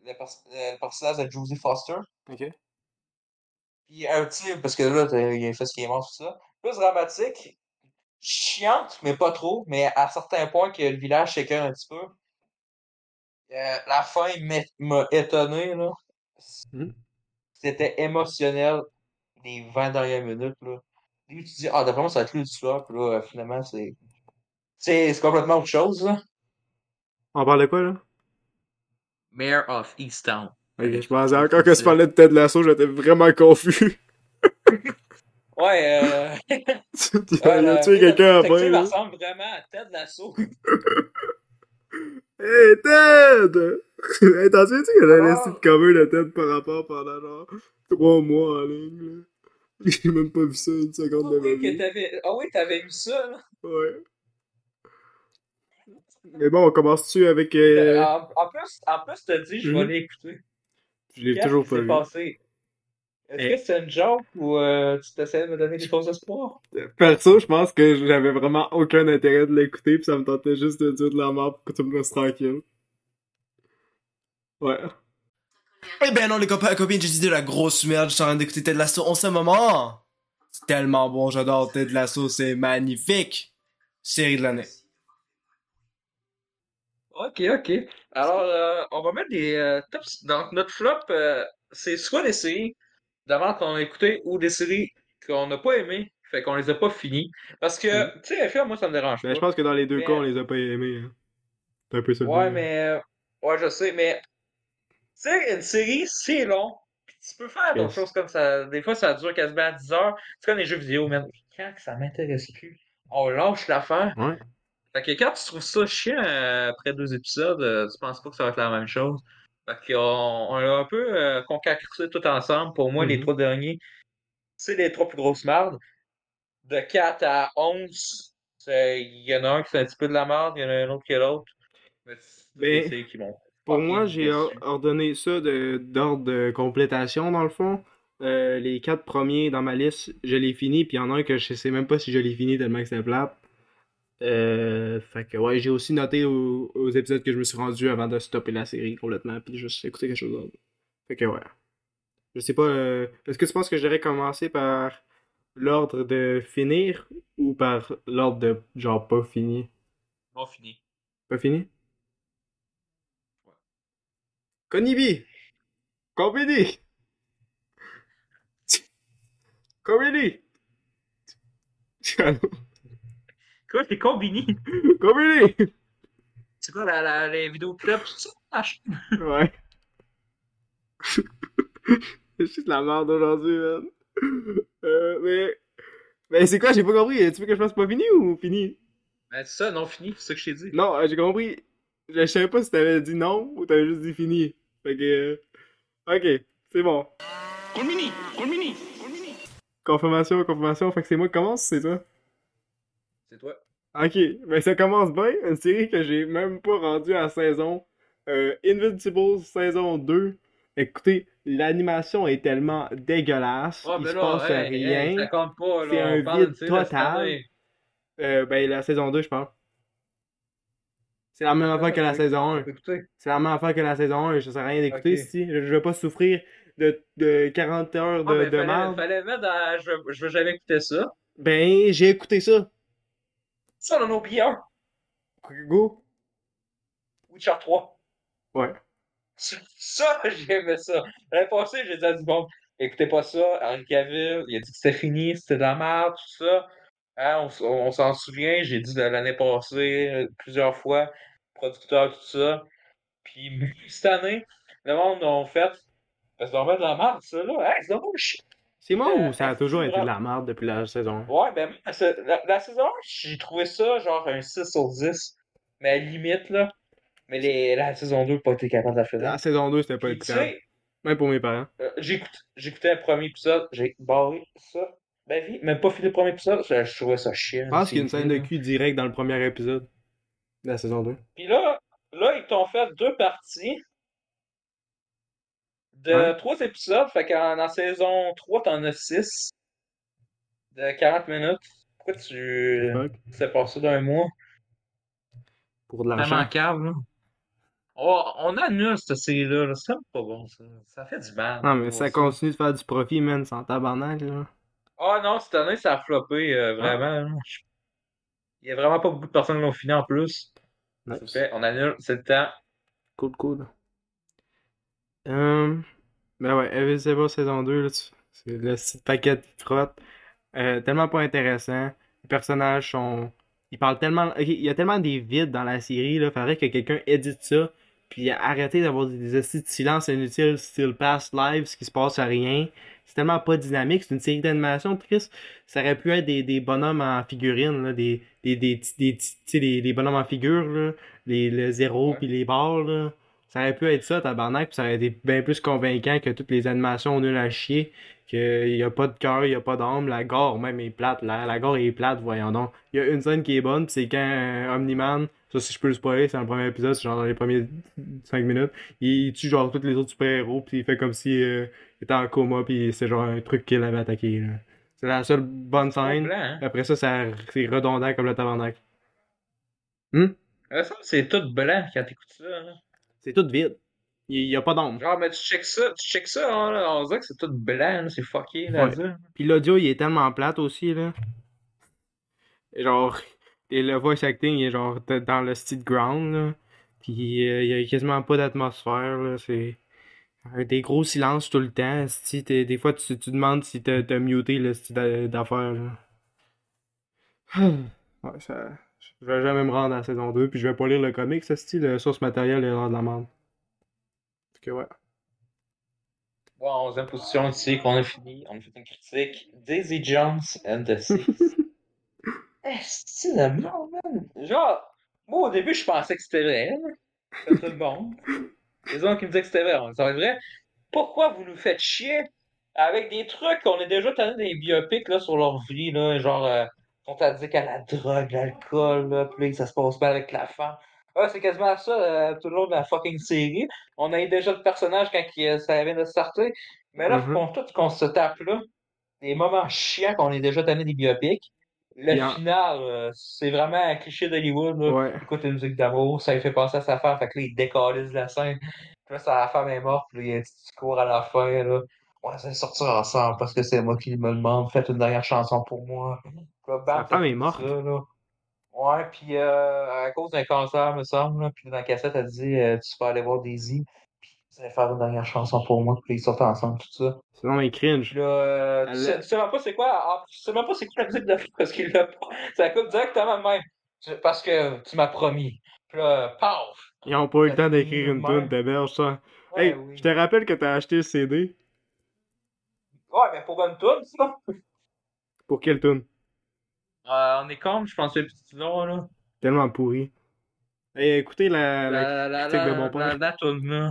le, pers- le personnage de Josie Foster. Ok. Puis un petit, parce que là, il a fait ce qui est mort, tout ça. Plus dramatique, chiante, mais pas trop, mais à certains points que le village s'écoeure un petit peu. Euh, la fin m'a étonné, là. Mhm. C'était émotionnel les 20 dernières minutes, là. Début, tu dis, ah, d'après moi, ça va être lui du soir, puis là, euh, finalement, c'est. C'est c'est complètement autre chose, là. On parle de quoi, là? Mayor of Easttown. Ok, je pensais encore que tu parlais de Ted Lasso, j'étais vraiment confus. Ouais, euh. a le- tué quelqu'un après, là. ressemble vraiment à Ted Lasso. Hey, Ted! hey, t'en souviens-tu que j'ai Ah. laissé de cover de tête par rapport pendant genre 3 mois en ligne, là? J'ai même pas vu ça une seconde de ma vie. ah oui, t'avais vu ça, là. Ouais. Mais bon, on commence-tu avec. euh, En, en plus, en plus, t'as dit, je vais Mhm. l'écouter. Je l'ai toujours pas vu. passé? Est-ce que c'est une joke ou euh, tu t'essayes de me donner des faux espoirs? Perso, je pense que j'avais vraiment aucun intérêt de l'écouter, pis ça me tentait juste de dire de la merde pour que tu me laisses tranquille. Ouais. Eh ben non, les copains et copines, j'ai dit de la grosse merde, je suis en train d'écouter Ted Lasso en ce moment. C'est tellement bon, j'adore Ted Lasso, c'est magnifique. Série de l'année. Ok, ok. Alors, euh, on va mettre des euh, tops. Donc, notre flop, euh, c'est soit des séries d'avant qu'on a écouté ou des séries qu'on n'a pas aimées, fait qu'on les a pas finies. Parce que, Mhm. tu sais, films, moi, ça me dérange Ben, je pas. pense que dans les deux Mais- cas, on les a pas aimés. Hein. C'est un peu ça Ouais, mais. euh, Ouais, je sais, mais. Tu sais, une série, c'est long. Puis tu peux faire d'autres Yes. choses comme ça. Des fois, ça dure quasiment à 10 heures. C'est comme les jeux vidéo, man. Quand que ça m'intéresse plus, on lâche l'affaire. Ouais. Fait que quand tu trouves ça chiant euh, après deux épisodes, euh, tu penses pas que ça va être la même chose. Fait qu'on on a un peu euh, concacré tout ensemble. Pour moi, les Mhm. trois derniers, c'est les trois plus grosses mardes. De 4 à 11, c'est- il y en a un qui fait un petit peu de la marde, il y en a un autre qui est l'autre. Mais c'est des Ben, qui m'ont Pour moi, j'ai ordonné ça de- d'ordre de, complétation, dans le fond. Euh, les quatre premiers dans ma liste, je les finis, puis il y en a un que je sais même pas si je l'ai fini tellement que c'est plate. Euh, fait que ouais, j'ai aussi noté au- aux, épisodes que je me suis rendu avant de stopper la série complètement, puis juste écouter quelque chose d'autre. Fait que ouais. Je sais pas, euh, est-ce que tu penses que je devrais commencer par l'ordre de finir ou par l'ordre de genre pas fini? Bon, fini. Pas fini? Conibi! Combini! Combini! Allô? Quoi, c'est Combini? Combini! C'est quoi la, la, les tout ça? Ah, je- Ouais. C'est juste de la merde aujourd'hui, man. Euh, mais. Mais c'est quoi, j'ai pas compris. Tu veux que je fasse pas fini ou fini? Ben, c'est ça, non, fini, c'est ça que je t'ai dit. Non, euh, j'ai compris. Je je savais pas si t'avais dit non ou t'avais juste dit fini. Fait que. euh, Ok, c'est bon. Colmini, Colmini. Confirmation, confirmation. Fait que c'est moi qui commence, c'est toi? C'est toi. Ok, ben ça commence bien. Une série que j'ai même pas rendue à la saison. Euh, Invincible saison 2. Écoutez, l'animation est tellement dégueulasse. Ah, il ben se passe rien. hey, pas. C'est un vide de total. Euh, ben la saison 2, je pense. C'est la même affaire que la saison 1. Écoutez, C'est la même affaire que la saison 1. Ça sert à rien d'écouter, Ok. si. Je, je vais pas souffrir de, de 40 heures de, ah, ben, de fallait, merde. fallait mettre dans. Je je veux jamais écouter ça. Ben, j'ai écouté ça. Ça, on en a oublié un. Go. Witcher 3. Ouais. Ça, ça, j'ai aimé ça. L'année passée, j'ai dit à du monde, écoutez pas ça, Henri Cavill, il a dit que c'était fini, c'était de la merde, tout ça. Hein, on, on s'en souvient, j'ai dit de l'année passée euh, plusieurs fois, producteur, tout ça. Puis cette année, le monde a fait, c'est vraiment de la merde, ça, là. Hey, c'est chiant. C'est moi Euh, ou ça a est-ce toujours été de la merde depuis la saison 1? Ouais, ben, la, la saison 1, j'ai trouvé ça genre un 6 sur 10. Mais à la limite, là. Mais les, la saison 2, pas été capable de la faire. La saison 2, c'était pas écoutable. Même pour mes parents. Euh, J'écoutais le premier épisode, j'ai barré ça. Ma vie, même pas fini le premier épisode, je, je trouvais ça chiant. Je pense qu'il y a une scène de cul direct dans le premier épisode de la saison 2. Puis là, là, ils t'ont fait deux parties de trois épisodes. Fait qu'en en saison 3, t'en as six de 40 minutes. Pourquoi tu Fuck. fais pas ça d'un mois? Pour de Vraiment l'argent. cave, là. Oh, on annule cette série-là, là. c'est même pas bon, ça. Ça fait du mal. Non, mais ça continue de faire du profit, man, sans tabarnak, là. Ah non, cette année, ça a floppé, euh, vraiment. Il y a vraiment pas beaucoup de personnes qui l'ont fini en plus. Nice. fait, on annule, c'est le temps. Cool, cool. Euh, ben ouais, Invisible saison 2, là, tu- c'est le petit paquet de frotte. Euh, tellement pas intéressant. Les personnages sont. Ils parlent tellement. il y a tellement des vides dans la série, là. Faudrait que quelqu'un édite ça. Puis arrêter d'avoir des, hosties de silence inutiles, style past live, ce qui se passe à rien. C'est tellement pas dynamique. C'est une série d'animation triste. Ça aurait pu être des, des bonhommes en figurines, là. Des, des, des, des, des, des bonhommes en figure, là. Les, le zéro puis les barres, là. Ça aurait pu être ça, tabarnak, puis ça aurait été bien plus convaincant que toutes les animations nulles à chier, qu'il y a pas de cœur, il y a pas d'âme, la gore même est plate, la, la gore est plate, voyons donc. Il y a une scène qui est bonne, c'est quand euh, Omni-Man, ça si je peux le spoiler, c'est dans le premier épisode, c'est genre dans les premiers 5 minutes, il tue genre tous les autres super-héros, puis il fait comme si euh, il était en coma, puis c'est genre un truc qu'il avait attaqué. là. C'est la seule bonne scène. blanc, hein? Après ça, ça c'est redondant comme le tabarnak. Ça, c'est tout blanc quand t'écoutes ça. Là. C'est tout vide. Il y a pas d'ombre. Genre, mais tu check ça, tu check ça, hein, là, on dirait que c'est tout blanc, c'est fucké, là, Ouais. Puis l'audio, il est tellement plate aussi, là. Genre, et le voice acting, il est genre dans le style ground, là. Puis euh, il y a quasiment pas d'atmosphère, là. C'est des gros silences tout le temps. Si des fois, tu, tu demandes si t'as muté le style d'a- d'affaires, là. Ouais, ça... Je vais jamais me rendre à la saison 2, puis je vais pas lire le comic, ce style, le source matériel est l'air de la merde. Fait que ouais. Bon, 11e position ici qu'on a fini. On a fait une critique. Daisy Jones and the Six. Est-ce le monde, man? Genre, moi au début, je pensais que c'était vrai. C'était tout le monde. Les gens qui me disaient que c'était vrai. On ça vrai. Pourquoi vous nous faites chier avec des trucs qu'on est déjà tanné des biopics là, sur leur vie, là, genre, euh, on t'a dit qu'à la drogue, l'alcool, là, puis là, ça se passe pas avec la femme. Ouais, c'est quasiment ça euh, tout le long de la fucking série. On a eu déjà le personnage quand il, euh, ça vient de sortir. Mais là, faut Mhm. qu'on tout qu'on se tape là. Des moments chiants qu'on est déjà tanné des biopics. Le final, euh, c'est vraiment un cliché d'Hollywood. là. Ouais. Écoute une musique d'amour, ça lui fait penser à sa femme, fait que là, il décalise la scène. Puis là, sa femme est morte, puis là, il y a un petit discours à la fin, là. Ça va sortir ensemble parce que c'est moi qui me demande, faites une dernière chanson pour moi. Sa femme est morte. ça, là. Ouais, puis euh, à cause d'un cancer, me semble, là, puis dans la cassette, elle dit, euh, tu peux aller voir Daisy, puis vous allez faire une dernière chanson pour moi, puis ils sortent ensemble, tout ça. Sinon, mais cringe. Puis là, euh, tu, sais, tu sais même pas c'est quoi, ah, tu sais même pas c'est quoi la musique de fou parce qu'il l'a pas. Ça coupe directement de même. Parce que tu m'as promis. Puis là, paf! Ils ont pas eu le temps d'écrire une de tune, t'héberges ça. Ouais, Hey, oui. je te rappelle que t'as acheté le CD. Ouais, mais pour une tune, ça. Pour quelle tune? Euh, on est comme, je pense que c'est petit nom, là. Tellement pourri. Hey, écoutez la, la... La, la, de mon père. la, la tune, là.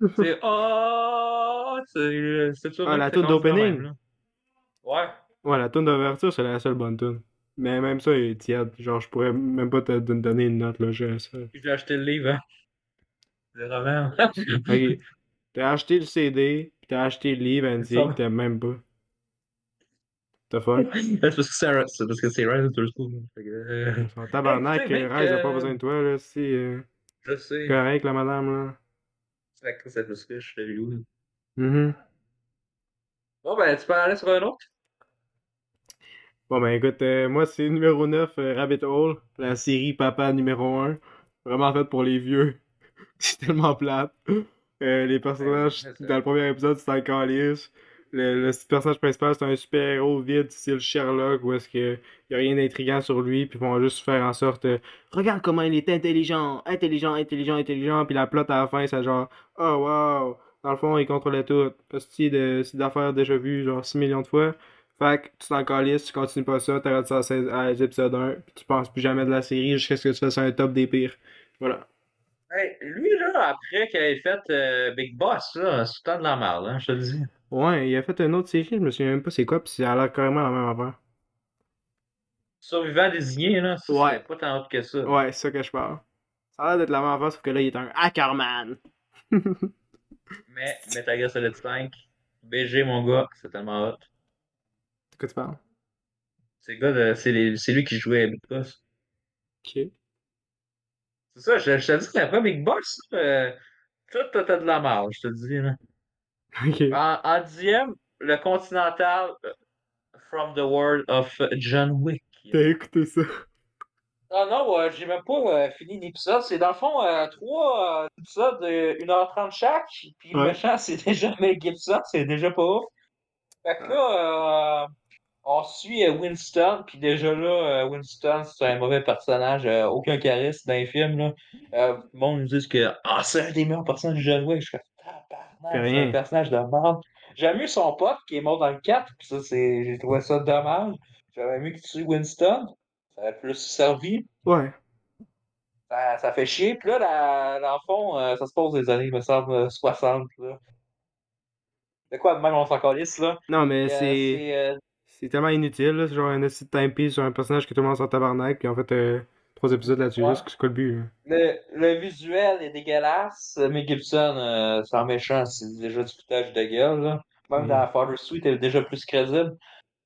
C'est Oh! C'est ça. Ah, la tune d'opening? Ouais. Ouais, la tune d'ouverture, c'est la seule bonne tune. Mais même ça, il est tiède. Genre, je pourrais même pas te donner une note, là. Je... ça. J'ai acheté le livre, hein. Le roman. Ok. T'as acheté le CD, pis t'as acheté le livre, Andy, que t'aimes même pas. T'as fuck? c'est parce que c'est c'est parce que c'est Rise of the School. Fait que, euh, tabarnak, Rise a pas besoin de toi, là. Si, euh, Je sais. correct, la madame, là. C'est la crise, c'est plus que je l'ai vu. Mhm. Bon, ben, tu peux aller sur un autre? Bon, ben écoute, euh, moi c'est numéro 9, euh, Rabbit Hole, la série Papa numéro 1. Vraiment faite pour les vieux. c'est tellement plate. Euh, les personnages, Ouais, dans le premier épisode, c'est un calice. Le, le personnage principal, c'est un super-héros vide, style Sherlock, où est-ce que y a rien d'intriguant sur lui, puis ils vont juste faire en sorte euh, Regarde comment il est intelligent, intelligent, intelligent, intelligent, puis la plot à la fin, c'est genre Oh wow! Dans le fond, il contrôlait tout. Hostie d'affaires déjà vues, genre 6 millions de fois. Fait que tu t'en calisses, tu continues pas ça, t'arrêtes ça à, 16 à l'épisode 1, puis tu penses plus jamais de la série jusqu'à ce que tu fasses un top des pires. Voilà. Hey, lui, là, après qu'il ait fait euh, Big Boss, là, c'est tout de la merde, hein, je te le dis. Ouais, il a fait une autre série, je me souviens même pas c'est quoi, puis ça a l'air carrément la même affaire. Survivant désigné, là, c'est Ouais. pas tant autre que ça. Ouais, c'est ça que je parle. Ça a l'air d'être la même affaire, sauf que là, il est un hackerman. Mais Metal Solid 5, BG, mon gars, c'est tellement hot. De quoi tu parles? C'est le gars de- c'est les- c'est lui qui jouait à Big Boss. Ok. C'est ça, je, je te dis qu'après Big Boss, euh, tout t'as de la merde, je te dis, là. En, en dixième, le Continental euh, From the World of John Wick. T'as écouté ça? Ah non, euh, j'ai même pas euh, fini l'épisode. C'est dans le fond euh, trois euh, épisodes de 1h30 chaque. Puis le Ouais. méchant, c'est déjà Mel Gibson, c'est déjà pas ouf. Fait que là, euh, on suit Winston, puis déjà là, Winston, c'est un mauvais personnage, euh, aucun charisme dans les films. Là. Euh, le monde nous dit que ah, c'est un des meilleurs personnages de John Wick. Je c'est rien. un personnage de merde. J'aime mieux son pote qui est mort dans le 4, puis ça, c'est, j'ai trouvé ça dommage. J'avais mieux qu'il tue Winston. Ça aurait plus servi. Ouais. Ça, ça fait chier. Puis là, la- dans le fond, euh, ça se passe des années, il me semble, euh, 60. Là. De quoi de même on s'en calisse, là? Non, mais euh, c'est. c'est, euh, tellement inutile, là. C'est genre un esti de timepiece sur un personnage que tout le monde s'en tabarnak, puis en fait, euh, trois épisodes là-dessus, Ouais. c'est quoi le but, le, le visuel est dégueulasse, mais Gibson, euh, c'est en méchant, c'est déjà du foutage de gueule, là. Même Mm. dans Father Suite, elle est déjà plus crédible.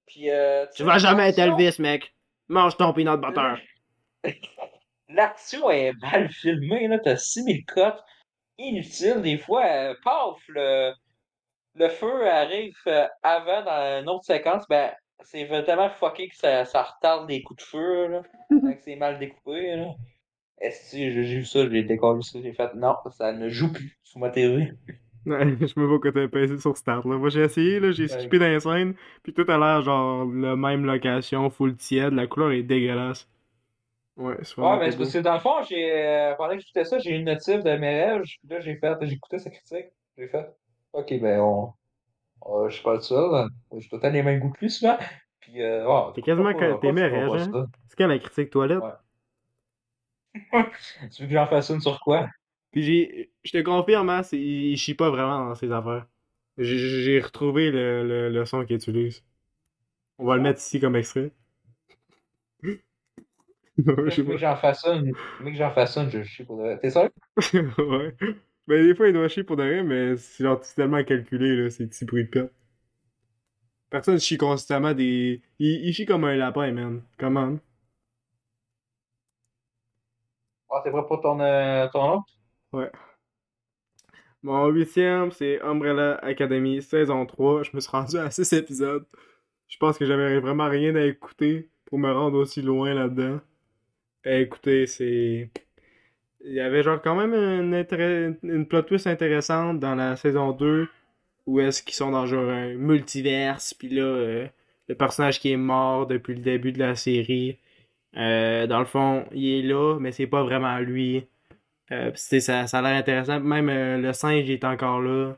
Puis, euh, Tu vas jamais être Elvis, mec! Mange ton peanut butter! L'action est mal filmée, là. T'as 6000 cotes inutiles. Des fois, euh, paf, le, le feu arrive euh, avant dans une autre séquence. Ben, c'est vraiment fucké que ça, ça retarde les coups de feu, là. C'est mal découpé, là. Est-ce que j'ai vu ça, j'ai décollé ça, j'ai fait non, ça ne joue plus sur ma TV. Ouais, je me vois que t'as pesé sur Start, là. Moi, j'ai essayé, là, j'ai skippé dans les scènes, puis tout a l'air, genre, la même location, full tiède, la couleur est dégueulasse. Ouais, c'est Ouais, mais c'est parce que dans le fond, j'ai, euh, pendant que j'écoutais ça, j'ai eu une notif de mes rêves. Puis là, j'ai fait, j'ai écouté sa critique. J'ai fait, ok, ben, on, on- je suis pas le seul. Je tout le temps les mêmes goûts que lui, souvent. Puis, euh, ouais, T'es quasiment t'es pas hein? C'est quand la critique toilette? Ouais. Tu veux que j'en fasse une sur quoi? Puis j'ai, je te confirme, hein, il, chie pas vraiment dans ses affaires. J'ai, retrouvé le, le, le son qu'il utilise. On va le mettre ici comme extrait. Non, je Je veux que j'en fasse une. Mais que j'en fasse une, je chie pour vrai. T'es sûr? ouais. Ben des fois il doit chier pour de rien, mais c'est genre tellement calculé là, ces petits bruits de pète. Personne chie constamment des. Il, il chie comme un lapin, man. Comment? Ah, t'es prêt pour ton, euh, ton autre? Ouais. Mon huitième, c'est Umbrella Academy, saison 3. Je me suis rendu à 6 épisodes. Je pense que j'avais vraiment rien à écouter pour me rendre aussi loin là-dedans. Eh, écoutez, c'est... Il y avait genre quand même une, une plot twist intéressante dans la saison 2 où est-ce qu'ils sont dans genre un multiverse, puis là, euh, le personnage qui est mort depuis le début de la série, euh, dans le fond, il est là, mais c'est pas vraiment lui. Euh, ça, ça a l'air intéressant. Même le singe il est encore là.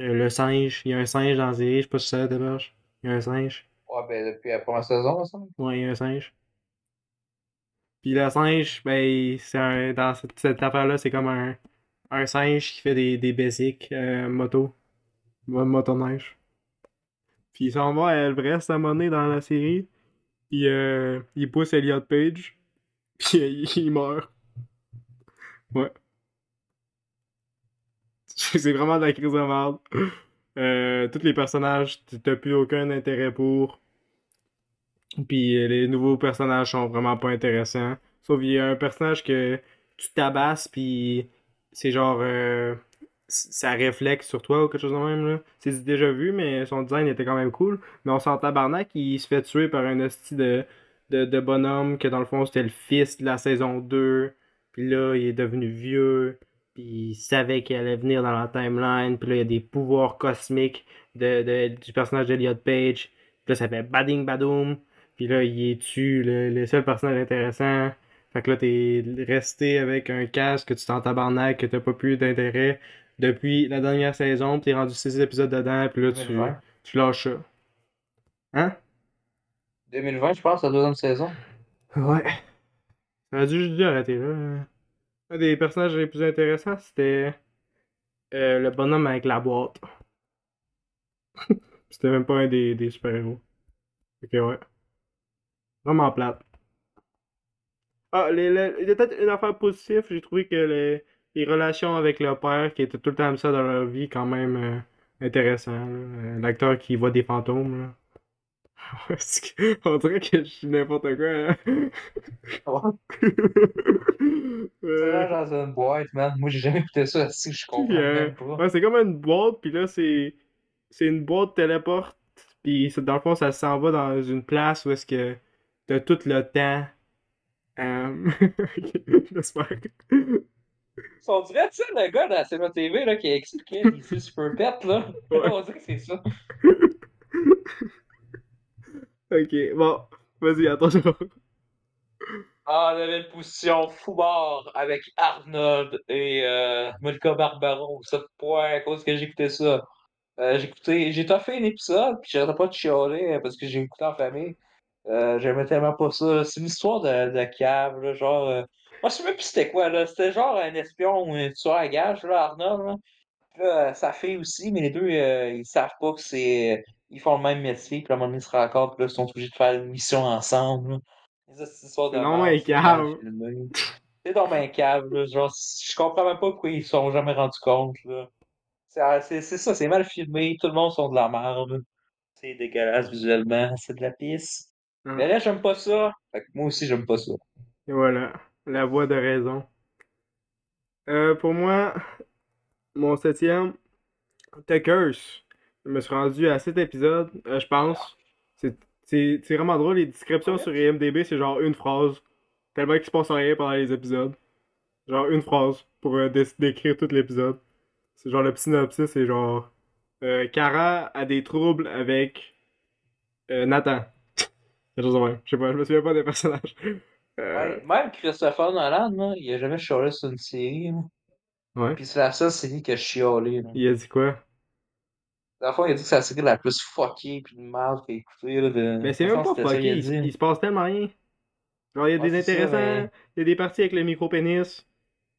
Euh, le singe, il y a un singe dans la série, je sais pas si ça démarche. Il y a un singe. Ouais, ben, depuis la première saison, ça. Ouais, il y a un singe. Puis le singe, ben, c'est un. Dans cette, affaire-là, c'est comme un, singe qui fait des, des basics euh, moto. Mo- Motoneige. Puis il s'en va à Everest à donné dans la série. Puis euh, il pousse Elliot Page. Puis il, il meurt. Ouais. C'est vraiment de la crise de merde. Euh, tous les personnages, t'as plus aucun intérêt pour. Puis euh, les nouveaux personnages sont vraiment pas intéressants. Sauf qu'il y a un personnage que tu tabasses, puis c'est genre. euh, ça reflète sur toi ou quelque chose de même. là. C'est déjà vu, mais son design était quand même cool. Mais on s'en tabarnak, il se fait tuer par un hostie de, de, bonhomme que dans le fond c'était le fils de la saison 2. Puis là, il est devenu vieux. Puis il savait qu'il allait venir dans la timeline. Puis là, il y a des pouvoirs cosmiques de- du personnage d'Eliot Page. Puis là, ça fait bading badoum. Puis là, il est tu le, le seul personnage intéressant? Fait que là, t'es resté avec un casque que tu t'en tabarnak, que t'as pas plus d'intérêt depuis la dernière saison. Puis t'es rendu 6 épisodes dedans. Puis là, tu, 2020. tu lâches ça. Hein? 2020, je pense, la deuxième saison. Ouais. Ça a dû juste dû arrêter là. Un des personnages les plus intéressants, c'était euh, le bonhomme avec la boîte. c'était même pas un des, des super-héros. Ok, ouais. Vraiment plate. Ah, les, les- il y a peut-être une affaire positive. J'ai trouvé que les, les relations avec le père, qui étaient tout le temps comme ça dans leur vie, quand même euh, intéressant. Euh, L'acteur qui voit des fantômes. Là. On dirait que je suis n'importe quoi. hein? C'est Euh, là dans une boîte, man. Moi, j'ai jamais écouté ça, si je comprends euh, même pas? ouais, c'est comme une boîte, puis là, c'est c'est une boîte téléporte, puis dans le fond, ça s'en va dans une place où est-ce que t'as tout le temps. Euh... J'espère. que- On dirait, tu sais, le gars dans la TV là, qui a expliqué ici Super Pet, là. Ouais. On dirait que c'est ça. Ok, bon, vas-y, attention. Ah, on avait une position foubard avec Arnold et euh, Monica Barbaro. Ça point à cause que j'écoutais ça. Euh, j'ai écouté, j'ai toffé un épisode, puis j'arrêtais pas de chialer euh, parce que j'ai écouté en famille. Euh, j'aimais tellement pas ça. C'est une histoire de, de cave, là, genre. euh, Moi, je sais même plus c'était quoi, là. C'était genre un espion ou un tueur à gage, là, Arnold, là. Puis là, euh, sa fille aussi, mais les deux, euh, ils savent pas que c'est. Ils font le même métier, puis à un moment donné, ils se rencontrent, puis là, ils sont obligés de faire une mission ensemble, là. Une histoire de non, mal cave. C'est dans un cave, là. Genre, je comprends même pas pourquoi ils se sont jamais rendus compte, là. C'est c'est- c'est ça, c'est mal filmé, tout le monde sont de la merde. C'est dégueulasse visuellement, c'est de la pisse. Ah. Mais là, j'aime pas ça. Fait que moi aussi, j'aime pas ça. Et voilà, la voix de raison. Euh, pour moi, mon septième, Tuckers. Je me suis rendu à cet épisode, euh, je pense. C'est vraiment drôle, les descriptions sur IMDB, c'est genre une phrase. Tellement qu'il se passe rien pendant les épisodes. Genre une phrase pour euh, dé- décrire tout l'épisode. C'est genre le synopsis, c'est genre Kara a des troubles avec Nathan. Quelque chose de même. Je sais pas, je me souviens pas des personnages. Euh, Ouais, même Christopher Nolan, là, il a jamais chialé sur une série. là. ouais. Puis c'est la seule série que je chialé. Là. Il a dit quoi? Dans le fond, il a dit que c'est la série la plus fuckée puis de merde qu'il a écoutée. Là, de... Mais c'est même pas fucké, il, il se passe tellement rien. Genre, il y a Ouais, des ça, intéressants, mais- il y a des parties avec le micro-pénis,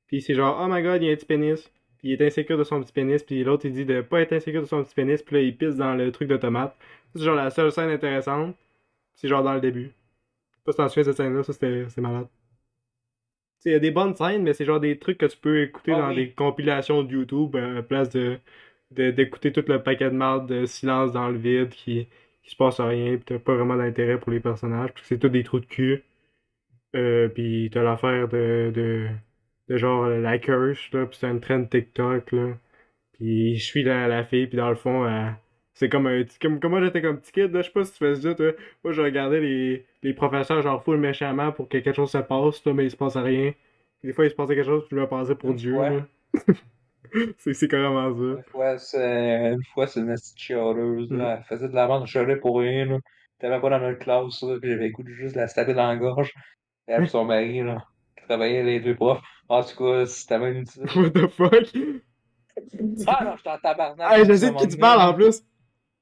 puis c'est genre, oh my god, il y a un petit pénis, puis il est insécure de son petit pénis, puis l'autre il dit de pas être insécure de son petit pénis, puis là il pisse dans le truc de tomate. C'est genre la seule scène intéressante, c'est genre dans le début. Je sais pas si t'en cette scène-là, ça c'était c'est malade. Il y a des bonnes scènes, mais c'est genre des trucs que tu peux écouter Ah dans oui. des compilations de YouTube euh, à la place de de- d'écouter tout le paquet de merde de silence dans le vide qui, qui se passe rien, pis t'as pas vraiment d'intérêt pour les personnages, parce que c'est tout des trous de cul. Euh, pis t'as l'affaire de, de, de genre la curse, là, pis c'est une trend TikTok, là. Pis je suis la, la fille, pis dans le fond, elle- c'est comme un comme, comme moi j'étais comme petit kid, là, je sais pas si tu fais ça, toi. Moi je regardais les, les professeurs genre full méchamment pour que quelque chose se passe, là, mais il se passe rien. Des fois il se passait quelque chose, puis je me passais pour Dieu, c'est c'est carrément ça. Une fois, c'est une fois, c'est une petite chialeuse. Là. Elle faisait de la merde, je pour rien. Là. Même pas dans notre classe. Là, puis j'avais le de juste la stabber dans la gorge. Elle et son mari, là, qui travaillaient les deux profs. En tout cas, c'était même utile. What the fuck? Ah non, j'étais en tabarnak. Hey, je sais de qui tu parles en plus.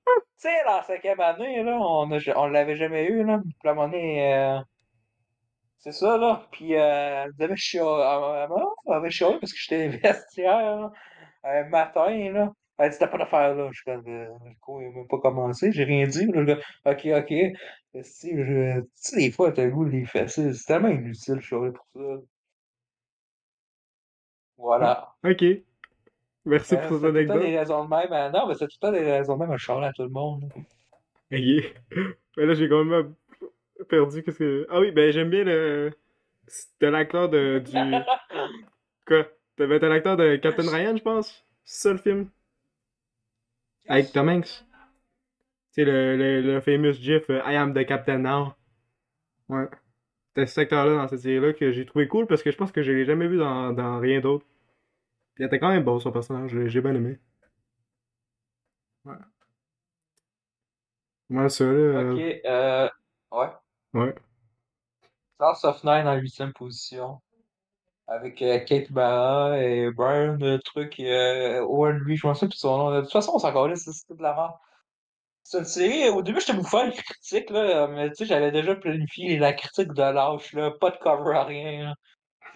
Tu sais, la cinquième année, là, on, a, on l'avait jamais eu, là. Puis à euh, c'est ça, là. Puis euh, elle m'avait chialé parce que j'étais vestiaire, là, un matin, là. Elle dit, t'as pas d'affaire, là. Je suis comme, euh, le cours, il n'a même pas commencé. J'ai rien dit, là. Je ok, ok. Je- Tu sais, des fois, t'as le goût de les fesser. C'est tellement inutile, de chialer pour ça. Voilà. Ok. Merci Euh, pour c'est cette anecdote. des raisons de même. à- Non, mais c'est tout le temps des raisons de même à chialer à tout le monde. Ok. Mais là, j'ai quand même perdu. Qu'est-ce que. Ah oui, ben j'aime bien le. C'était l'acteur de. du. Quoi? T'avais l'acteur de Captain Ryan, je pense? C'est ça le film Avec Tom Hanks? Tu sais, le, le, le famous GIF euh, I am the Captain Now. Ouais. C'était cet acteur-là dans cette série-là que j'ai trouvé cool parce que je pense que je l'ai jamais vu dans, dans rien d'autre. Il était quand même beau son personnage, j'ai bien aimé. Ouais. Moi, ça, là. euh, Ok, euh, ouais. Ouais. Class of Nine en huitième position. Avec euh, Kate Mara et Brian, le truc, euh, Owen Lee, je m'en souviens plus de son nom. De toute façon, on s'en calait, c'est c'est de la merde. C'est une série, au début, j'étais bouffant les critiques, là, mais tu sais, j'avais déjà planifié la critique de lâche, là, pas de cover à rien, là.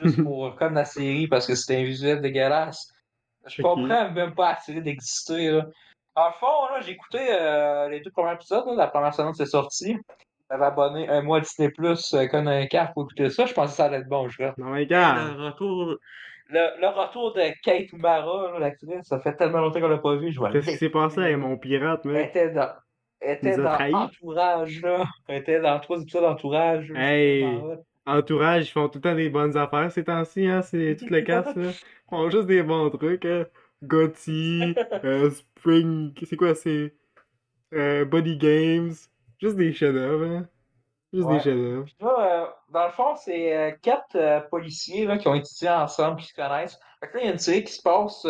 Juste pour, comme la série, parce que c'était un visuel dégueulasse. Je comprends même pas la série d'exister, là. En fond, là, j'ai écouté euh, les deux premiers épisodes, là, la première semaine c'est sorti. J'avais abonné un mois Disney Plus euh, comme un carte pour écouter ça. Je pensais que ça allait être bon. Je. Non, mais Le retour, le, le retour de Kate Mara, l'actrice, ça fait tellement longtemps qu'on l'a pas vu. Qu'est-ce qui s'est passé avec mon pirate, Elle était dans, elle était dans. Entourage, là. Elle était dans trois épisodes d'Entourage. Hey. Entourage, ils font tout le temps des bonnes affaires ces temps-ci, hein? C'est tout le casse, là. Ils font juste des bons trucs, hein. Gotti, euh, Spring, c'est quoi, c'est. Euh, Body Games. Juste des chefs-d'œuvre, hein. Juste Ouais. des chefs-d'œuvre. Euh, dans le fond, c'est quatre policiers là, qui ont étudié ensemble qui se connaissent. Fait que là, il y a une série qui se passe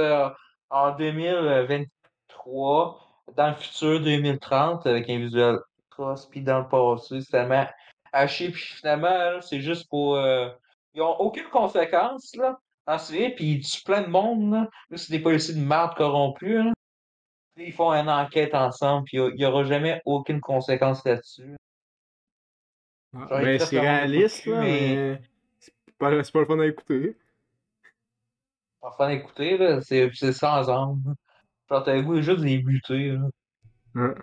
en 2023, dans le futur 2030, avec un visuel cross, puis dans le passé, c'est tellement haché, puis finalement, c'est juste pour. euh, ils ont aucune conséquence, là, en série, puis ils tuent plein de monde, là. C'est des policiers de merde corrompus, là. Ils font une enquête ensemble, puis il n'y aura jamais aucune conséquence là-dessus. Ah, ben, c'est le réaliste, là, mais- mais c'est pas, c'est pas le fun à écouter. Enfin, écouter, là, c'est c'est sans âme. Genre, t'as le goût juste de les buter, là. Hein.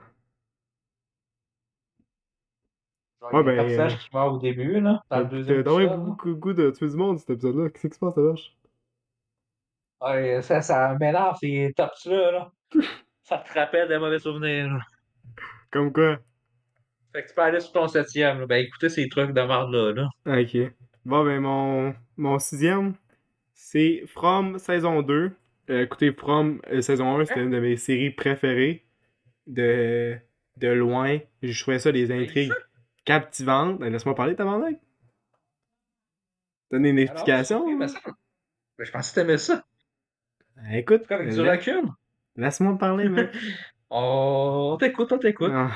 Genre, Ouais, ben, qui meurent au début, là, dans le deuxième T'as là. beaucoup de goût de tuer du monde, cet épisode-là. Qu'est-ce qui se passe, ça vache? Ouais, ça, ça mélange ces tops-là, là. Ça te rappelle des mauvais souvenirs, là. Comme quoi? Fait que tu peux aller sur ton septième, là. Ben, écoutez ces trucs de merde-là, là. Ah, Ok. Bon, ben, mon, mon sixième, c'est From saison 2. Euh, écoutez, From euh, saison 1, c'était une de mes séries préférées. De, de loin. Je trouvais ça des intrigues captivantes. Ben, Laisse-moi parler, tabarnak. Donner une explication. ok, ben, ça- ben, je pensais que t'aimais ça. Écoute, comme du recul. laisse-moi parler, mec. Oh, on t'écoute, on t'écoute. Ah.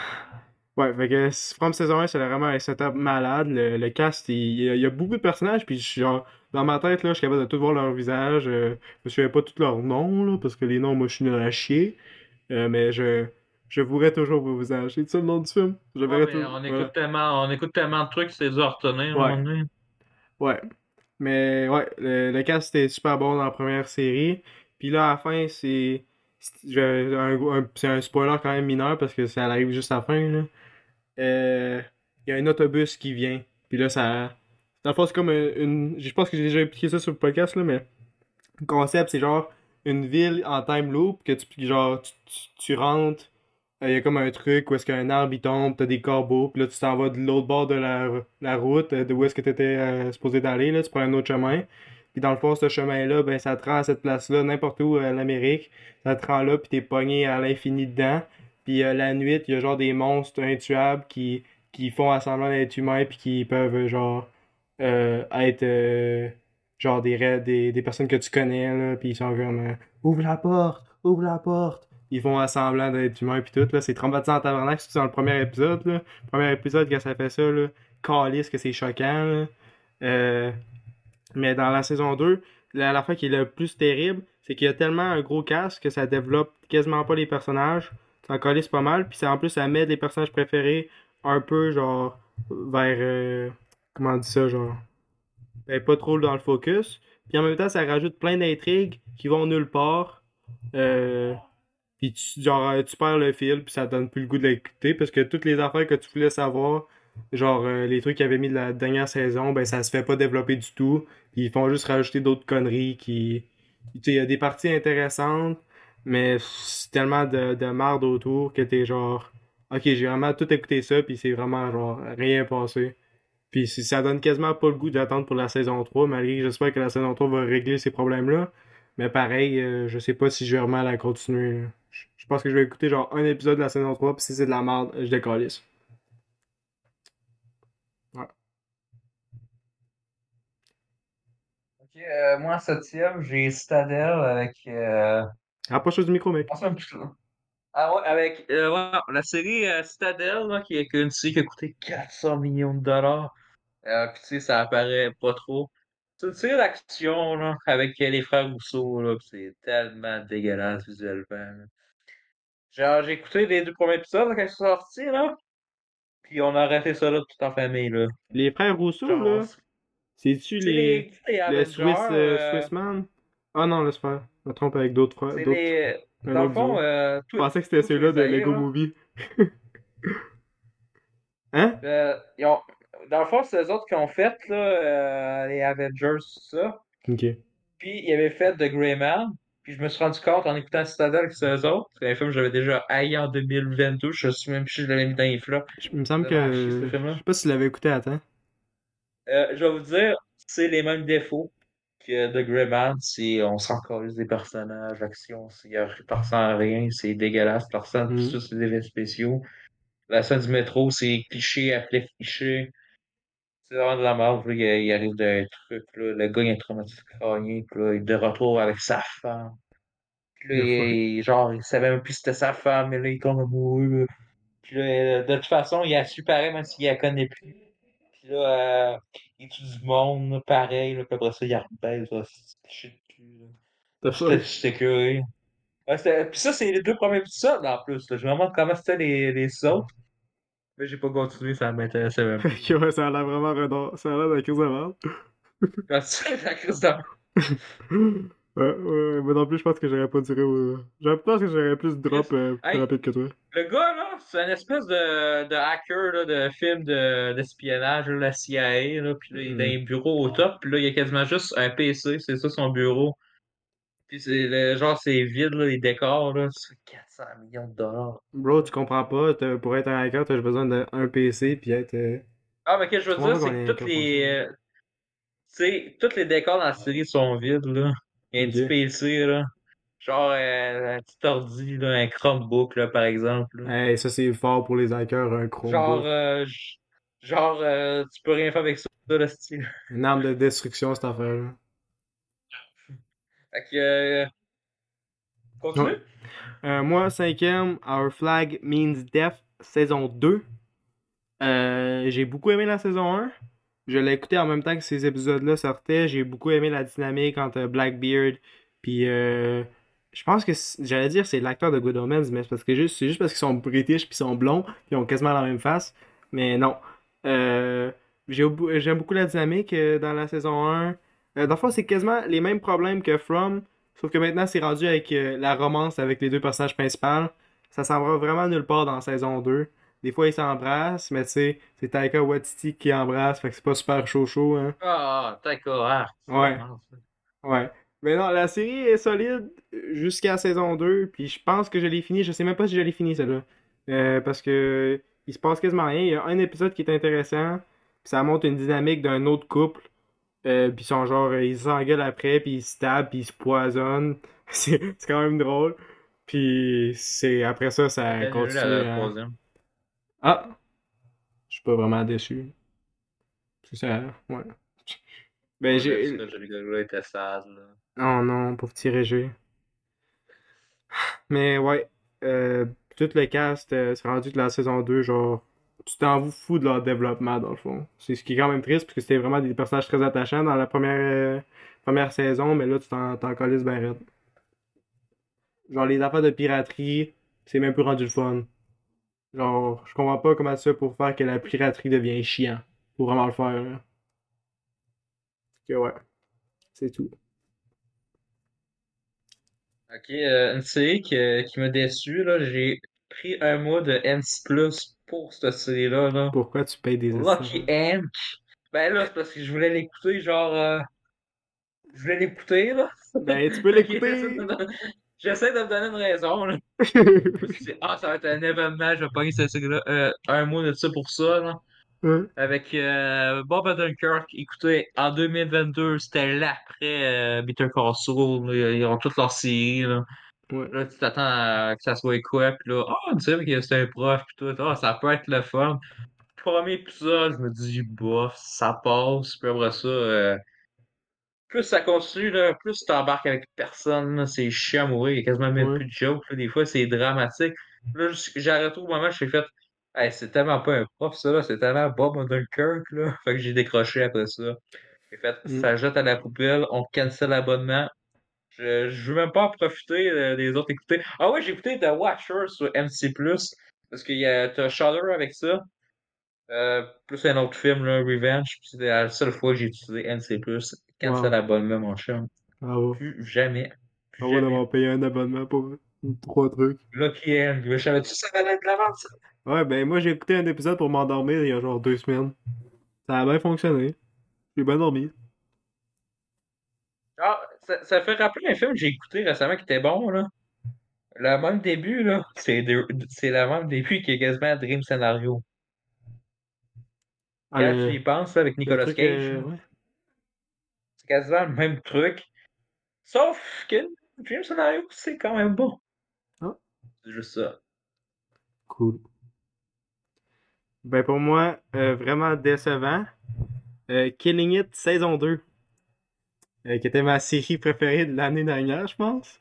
Ouais, fait que From saison 1, c'est vraiment un setup malade. Le, le cast, il, il y a- beaucoup de personnages, puis je genre, dans ma tête, là, je suis capable de tout voir leur visage. Euh, je me souviens pas tous leurs noms, là, parce que les noms, moi, je suis nul à chier. Euh, mais je, je verrai toujours vos visages. C'est ça le nom du film? Je Ouais, on, voilà. écoute tellement, on écoute tellement de trucs, c'est dur à retenir. Ouais. Ouais. Mais ouais, le, le cast était super bon dans la première série. Puis là, à la fin, c'est. c'est- un, un- c'est un spoiler quand même mineur parce que ça arrive juste à la fin. Euh, Il y a un autobus qui vient. Puis là, ça. Dans le c'est comme une. Je pense que j'ai déjà expliqué ça sur le podcast, là, mais. Le concept, c'est genre une ville en time loop que tu. Genre, tu, tu- tu rentres. Il y a comme un truc où est-ce qu'un arbre il tombe, t'as des corbeaux, puis là tu t'en vas de l'autre bord de la, la route, euh, de où est-ce que t'étais euh, supposé d'aller, là, tu prends un autre chemin. Puis dans le fond, ce chemin-là, ben ça te rend à cette place-là, n'importe où euh, en Amérique. Ça te rend là, puis t'es pogné à l'infini dedans. Puis euh, la nuit, il y a genre des monstres intuables qui, qui font semblant d'être humains, puis qui peuvent euh, genre euh, être euh, genre des, des, des personnes que tu connais, là, puis ils sont comme euh, Ouvre la porte, ouvre la porte. Ils font à semblant d'être humains, puis tout, là. C'est traumatisant en tabarnak, surtout dans le premier épisode, là. Premier épisode, quand ça fait ça, là. Calisse que c'est choquant. Euh, mais dans la saison 2, la, la fois qui est le plus terrible, c'est qu'il y a tellement un gros casque que ça développe quasiment pas les personnages. Ça calisse pas mal. Puis en plus, ça met les personnages préférés un peu, genre, vers. euh, comment on dit ça, genre. Ben, pas trop dans le focus. Puis en même temps, ça rajoute plein d'intrigues qui vont nulle part. Euh, puis tu, genre, euh, tu perds le fil, puis ça donne plus le goût de l'écouter parce que toutes les affaires que tu voulais savoir, genre euh, les trucs qu'ils avaient mis de la dernière saison, ben ça se fait pas développer du tout. Ils font juste rajouter d'autres conneries qui. Tu sais, il y a des parties intéressantes, mais c'est tellement de, de merde autour que t'es genre. Ok, j'ai vraiment tout écouté ça, puis c'est vraiment genre rien passé. Puis ça donne quasiment pas le goût d'attendre pour la saison 3, malgré que j'espère que la saison 3 va régler ces problèmes-là. Mais pareil, euh, je sais pas si je vais vraiment la continuer. Je je pense que je vais écouter genre un épisode de la saison 3, puis si c'est de la merde, je décalisse. Ok, euh, moi en septième, j'ai Citadel avec. Euh... Rapproche du micro, mec. peu. Ah ouais, avec euh, ouais, la série euh, Citadel, là, qui est une série qui a coûté 400 millions de dollars. Euh, puis tu sais, ça apparaît pas trop. C'est une série d'action, là, avec euh, les frères Rousseau, là, c'est tellement dégueulasse visuellement. là. Genre, j'ai écouté les deux premiers épisodes quand ils sont sortis, là. Puis on a arrêté ça là tout en famille, là. Les frères Rousseau, Genre, là, c'est-tu c'est les. les, Le Swiss, euh, euh, Swissman? Ah non, laisse faire. Je me trompe avec d'autres frères. les... Dans le fond, euh, Je pensais que c'était ceux-là de Lego là. Movie. hein? Euh, ils ont- Dans le fond, c'est eux autres qui ont fait là, euh, les Avengers, tout ça. Ok. Puis ils avaient fait The Grey Man. Puis je me suis rendu compte en écoutant Citadel que c'est eux autres. C'est un film que j'avais déjà haï en 2022. Je sais même plus si je l'avais mis dans les flops. Je- Il me semble que. Je sais pas si tu l'avais écouté à temps. Euh, je vais vous dire, c'est les mêmes défauts que The Grey Man. C'est, on s'en des personnages, action, personne à rien, c'est dégueulasse, personne, Mhm. tout ça, c'est des effets spéciaux. La scène du métro, c'est cliché après cliché. C'est vraiment de la merde. Puis là, il, arrive d'un truc, là. Le gars, il crânien, puis là, il est de retour avec sa femme. Puis là, il, genre, il savait même plus si c'était sa femme, mais là, il tombe amoureux. là. Puis là, euh, de toute façon, il a su pareil, même s'il la connaît plus. Puis là, euh, il tue du monde, pareil, là, puis après ça, il rebaise, J'étais fuck? j'étais curieux. Ouais, c'était- puis ça, c'est les deux premiers épisodes, en plus, là. Je me demande comment c'était les, les autres. Mais j'ai pas continué, ça m'intéressait même. Ok, ouais, ça a l'air vraiment redondant. Ça a l'air d'un crise de merde. La crise d'en- Ouais, ouais, moi non plus, je pense que j'aurais pas duré au... Je pense que j'aurais plus drop euh, plus Hey. rapide que toi. Le gars, là, c'est un espèce de, de hacker là, de film de- d'espionnage, là, la CIA, là, puis là, il est dans Mhm. les bureaux au top, puis là, il y a quasiment juste un PC, c'est ça son bureau. Puis c'est genre, c'est vide, là, les décors, là, c'est 400 millions de dollars. Bro, tu comprends pas, t'as- pour être un hacker, t'as juste besoin d'un PC puis être... euh, Ah, mais ce que je veux dire, c'est que toutes les... euh, Tu sais, tous les décors dans la série sont vides, là. Il y a un Ok. petit PC, là. Genre euh, un petit ordi, là, un Chromebook, là, par exemple. là. Hey, ça c'est fort pour les hackers, un Chromebook. Genre, euh, j- genre euh, tu peux rien faire avec ça, le style. Une arme de destruction, cette affaire-là. Fait que. Continue. Ouais. Euh, moi, cinquième, Our Flag Means Death, saison 2. Euh, j'ai beaucoup aimé la saison 1. Je l'ai écouté en même temps que ces épisodes-là sortaient. J'ai beaucoup aimé la dynamique entre Blackbeard puis euh, je pense que j'allais dire c'est l'acteur de Good Omens, mais c'est juste juste parce qu'ils sont british puis sont blonds ils ont quasiment la même face. Mais non. Euh, j'aime beaucoup la dynamique dans la saison 1. Euh, dans le fond, c'est quasiment les mêmes problèmes que From, sauf que maintenant c'est rendu avec euh, la romance avec les deux personnages principaux. Ça s'en va vraiment nulle part dans saison 2. Des fois, ils s'embrassent, mais tu sais, c'est Taika Waititi qui embrasse, fait que c'est pas super chaud chaud, hein. Ah, ah, c'est Ouais. ça. Ouais. Mais non, la série est solide jusqu'à saison 2, puis je pense que je l'ai fini. Je sais même pas si je l'ai fini, celle-là. Euh, parce que il se passe quasiment rien. Il y a un épisode qui est intéressant, puis ça montre une dynamique d'un autre couple. Euh, puis ils sont genre, euh, ils s'engueulent après, puis ils se tapent, puis ils se poisonnent. C'est c'est quand même drôle. Puis c'est après ça, ça continue. Ah! Je suis pas vraiment déçu. C'est ça, ouais. Ben, Ouais, j'ai. là. Oh non, pauvre petit Régé. Mais ouais, euh, tout le cast, euh, c'est rendu que la saison 2, genre, tu t'en fous de leur développement, dans le fond. C'est ce qui est quand même triste, parce que c'était vraiment des personnages très attachants dans la première, euh, première saison, mais là, tu t'en t'en calisses ben. Genre, les affaires de piraterie, c'est même plus rendu le fun. Genre, je comprends pas comment ça pour faire que la piraterie devient chiant. Faut vraiment le faire, là. Que ouais, c'est tout. Ok, euh, une série qui m'a déçu, là. J'ai pris un mois de MC+, pour cette série-là, là. Pourquoi tu payes des Lucky Hank. Ben là, c'est parce que je voulais l'écouter, genre. euh, Je voulais l'écouter, là. Ben, tu peux l'écouter. j'essaie de me donner- J'essaie de me donner une raison, là. Je me suis dit, ah, ça va être un événement, je vais pogner cette série-là. Euh, un mois de ça pour ça, là. Avec euh, Bob Odenkirk. Écoutez, en 2022, c'était l'après euh, Saul. là. Ils ont toutes leurs séries, là. Ouais. Là, tu t'attends à que ça soit quoi, puis là, ah, tu sais que c'est un prof, puis tout, ah, ça peut être le fun. Premier épisode, je me dis, bof, ça passe, puis après ça, euh, plus ça continue, là, plus tu t'embarques avec personne, c'est chiant à mourir, il a quasiment même Ouais. plus de jokes, là, des fois, c'est dramatique. Là, j- j'ai arrêté au moment où j'ai fait, hey, c'est tellement pas un prof, ça, là, c'est tellement Bob Odenkirk, là. Fait que j'ai décroché après ça. J'ai fait, Mm. ça jette à la poubelle, on cancelle l'abonnement. Je, je veux même pas en profiter euh, des autres écouter. Ah ouais, j'ai écouté The Watcher sur MC+. Parce qu'il y a t'as Shudder avec ça. Euh, plus un autre film, là, Revenge. C'était la seule fois que j'ai utilisé MC+. Cancel Wow. l'abonnement, mon chum. Bravo. Plus jamais. Plus jamais. d'avoir payé un abonnement pour trois trucs. Lucky End. Je savais-tu ça allait être la vente, ça? Ouais, ben moi j'ai écouté un épisode pour m'endormir il y a genre deux semaines. Ça a bien fonctionné. J'ai bien dormi. Ah, ça, ça fait rappeler un film que j'ai écouté récemment qui était bon, là. Le même début, là. C'est de- c'est le même début qui est quasiment Dream Scenario. Ah, Quand le- tu y penses, là, avec Nicolas Cage. euh, ouais. C'est quasiment le même truc. Sauf que Dream Scenario, c'est quand même bon. Ah. C'est juste ça. Cool. Ben pour moi, euh, vraiment décevant. Euh, Killing It saison 2. Euh, qui était ma série préférée de l'année dernière, je pense.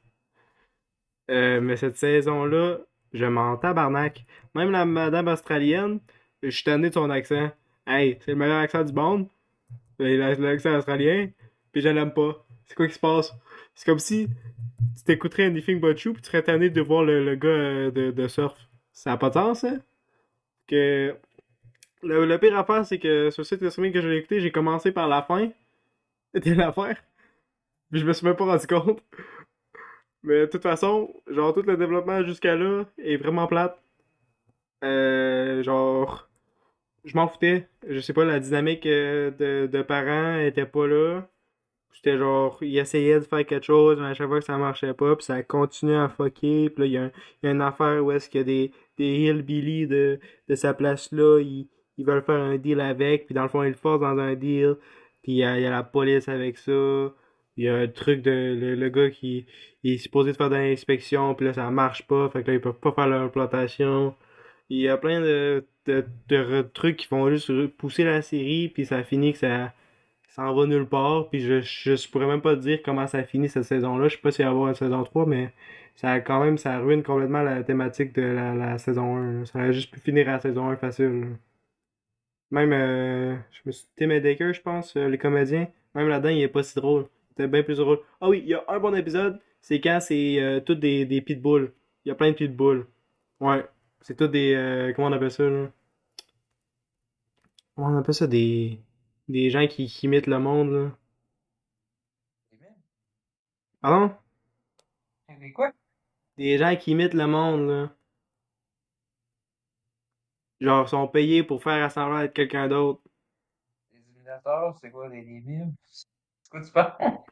Euh, mais cette saison-là, je m'en tabarnak. Même la madame australienne, je suis tanné de son accent. Hey, c'est le meilleur accent du monde. Euh, la- L'accent australien. Puis je l'aime pas. C'est quoi qui se passe? C'est comme si tu t'écouterais Anything But You puis tu serais tanné de voir le, le gars de, de surf. Ça n'a pas de sens, hein? Que Le, le pire affaire, c'est que sur ce site que j'ai écouté, j'ai commencé par la fin de l'affaire. Puis je me suis même pas rendu compte. Mais de toute façon, genre, tout le développement jusqu'à là est vraiment plate. Euh, genre, je m'en foutais. Je sais pas, la dynamique euh, de, de parents était pas là. C'était genre, ils essayaient de faire quelque chose, mais à chaque fois que ça marchait pas, puis ça continuait à fucker. Puis là, il y, a y a une affaire où est-ce qu'il y a des, des hillbillies de, de sa place-là, ils, ils veulent faire un deal avec, puis dans le fond, ils le forcent dans un deal. Puis il y a la police avec ça. Il y a un truc de le, le gars qui il est supposé de faire de l'inspection, puis là, ça marche pas, fait que là, ils peuvent pas faire leur implantation. Il y a plein de, de, trucs qui font juste pousser la série, puis ça finit que ça ça en va nulle part, puis je, je, pourrais même pas dire comment ça finit cette saison-là. Je sais pas s'il va y avoir une saison 3, mais ça quand même, ça ruine complètement la thématique de la, la saison 1. là. Ça aurait juste pu finir à la saison 1 facile. Même, euh, je me suis... Tim Heidecker, je pense, euh, les comédiens, même là-dedans, il est pas si drôle. C'était bien plus drôle. Ah oui, il y a un bon épisode, c'est quand c'est euh, tous des, des pitbulls. Il y a plein de pitbulls. Ouais, c'est tous des... euh, comment on appelle ça, là? Comment on appelle ça? Des... Des gens qui, qui imitent le monde, là? Pardon? Mais quoi? Des gens qui imitent le monde, là. Genre, sont payés pour faire assembler être quelqu'un d'autre. Les imitateurs, c'est quoi, les débiles? Tu?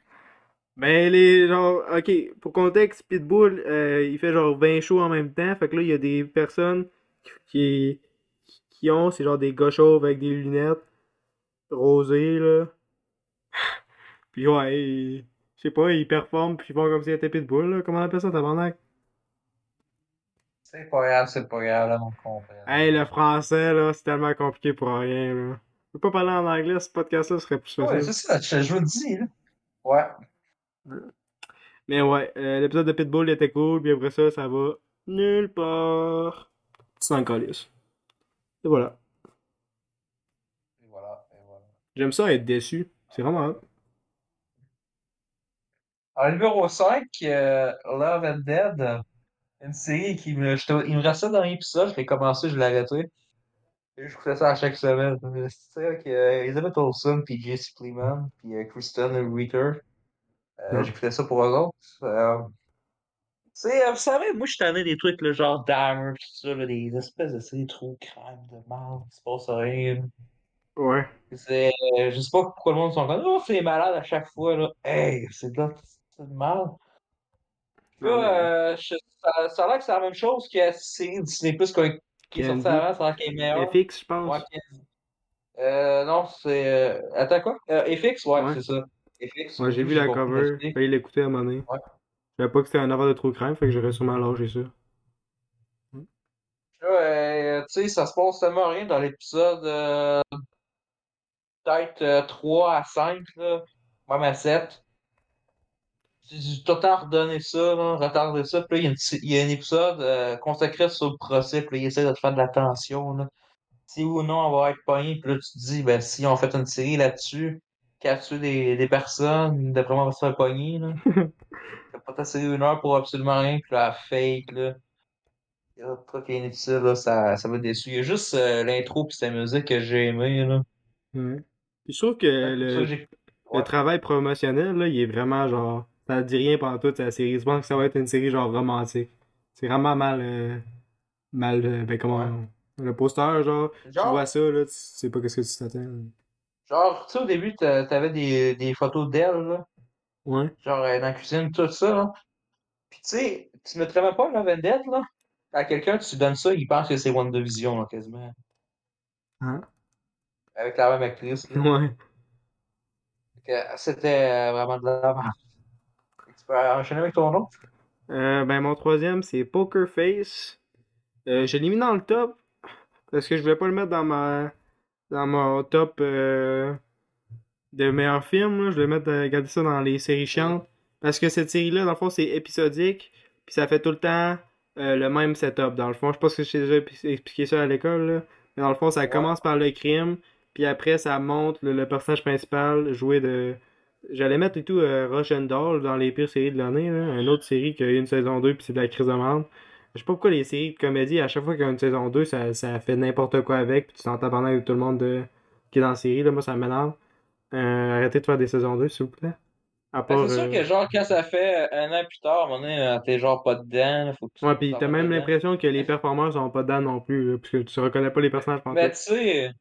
Ben, les, genre, ok, pour contexte, Pitbull, euh, il fait genre 20 shows en même temps. Fait que là, il y a des personnes qui, qui ont, c'est genre des gars chauves avec des lunettes rosées, là. Puis ouais, ils- je sais pas, ils performent, puis ils font comme s'ils étaient Pitbull, là. Comment on appelle ça, tabarnak? C'est pas grave, c'est pas grave, là, on comprend. Hey, le français, là, c'est tellement compliqué pour rien, là. Je peux pas parler en anglais, ce podcast-là serait plus Ouais, facile. c'est ça, je, vous le dis, là. Ouais. Mais ouais, euh, l'épisode de Pitbull était cool, puis après ça, ça va nulle part. T'en calisses. Et voilà. Et voilà, et voilà. J'aime ça être déçu. C'est vraiment hot. En numéro 5, euh, Love and Dead, une série qui me. Il me restait dans l'épisode, je l'ai commencé, je l'ai arrêté. Je ça à chaque semaine. Tu sais, avec euh, Elizabeth Olsen, puis Jesse Plemons, puis euh, Kristen Ritter. Euh. J'écoutais ça pour eux autres. Euh, tu sais, euh, vous savez, moi, je suis tanné des trucs, le genre Dahmer, pis tout ça, là, des espèces de séries trop crème de mal, il se passe rien. Ouais. C'est, euh, je sais pas pourquoi le monde sont comme, oh, c'est malade à chaque fois, là. Hey, c'est de c'est mal. Là, euh, je- ça, ça a l'air que c'est la même chose que la série Disney Plus qui qui est Candy. avant, ça a l'air est meilleure. FX, je pense. Euh, non, c'est. euh, Attends, quoi? Euh, FX, ouais, Ouais. c'est ça. FX. Ouais, j'ai vu la cover. Failli l'écouter à un moment donné. Ouais. Je savais pas que c'était un affaire de true crime, fait que j'aurais sûrement lâché ça. Euh, tu sais, ça se passe tellement rien dans l'épisode euh, peut-être euh, 3 à 5, là, même à 7. Temps redonné ça, là, retardé ça. Puis là, il y a, une il y a un épisode euh, consacré sur le procès, puis là, il essaie de te faire de l'attention. là. Si ou non on va être pogné, puis là, tu te dis, ben, si on fait une série là-dessus, qui a tué des, des personnes, d'après moi, on va se faire pogner. Là. T'as pas ta série une heure pour absolument rien, puis là, fake, là. Il y a pas qu'il y ait un épisode, là, ça, ça m'a déçu. Il y a juste euh, l'intro puis sa musique que j'ai aimé, là. Ouais. Puis je trouve que Ouais, ça le, le travail promotionnel, là, il est vraiment genre. Ça dit rien pendant toute sa série. Je pense que ça va être une série genre romantique. C'est vraiment mal. euh, mal. euh, ben, comment. Le poster, genre. Tu vois ça, là, tu sais pas qu'est-ce que tu t'attends. genre, tu sais, au début, t'a- t'avais des, des photos d'elle, là. Ouais. Genre, euh, dans la cuisine, tout ça, là. Puis, tu sais, tu mettrais même pas and Dead, là? À quelqu'un, tu donnes ça, il pense que c'est WandaVision, là, quasiment. Hein? Avec la même actrice, là. Ouais. C'était vraiment de la merde. Tu peux enchaîner avec ton nom? Euh, ben, mon troisième, c'est Poker Face. Euh, je l'ai mis dans le top parce que je voulais pas le mettre dans ma dans mon top euh, de meilleurs films. là. Je voulais mettre, euh, garder ça dans les séries chiantes. Parce que cette série-là, dans le fond, c'est épisodique. Puis ça fait tout le temps le même setup. Dans le fond, je pense que j'ai déjà expliqué ça à l'école. là. Mais dans le fond, ça Ouais. commence par le crime. Puis après, ça monte le, le personnage principal joué de. J'allais mettre et tout euh, Rush and Doll dans les pires séries de l'année. là. Une autre série qui a eu une saison 2 puis c'est de la crise de merde. Je sais pas pourquoi les séries de comédie, à chaque fois qu'il y a une saison 2, ça, ça fait n'importe quoi avec, puis tu t'entends parler avec tout le monde de... qui est dans la série, là, moi ça m'énerve. Euh, arrêtez de faire des saisons 2, s'il vous plaît. Ben, c'est sûr euh, que genre quand ça fait un an plus tard, donné, euh, t'es genre pas dedans, faut que tu Ouais, pis t'as même l'impression que les performeurs sont pas dedans non plus, là, parce que tu reconnais pas les personnages pendant Mais tu sais,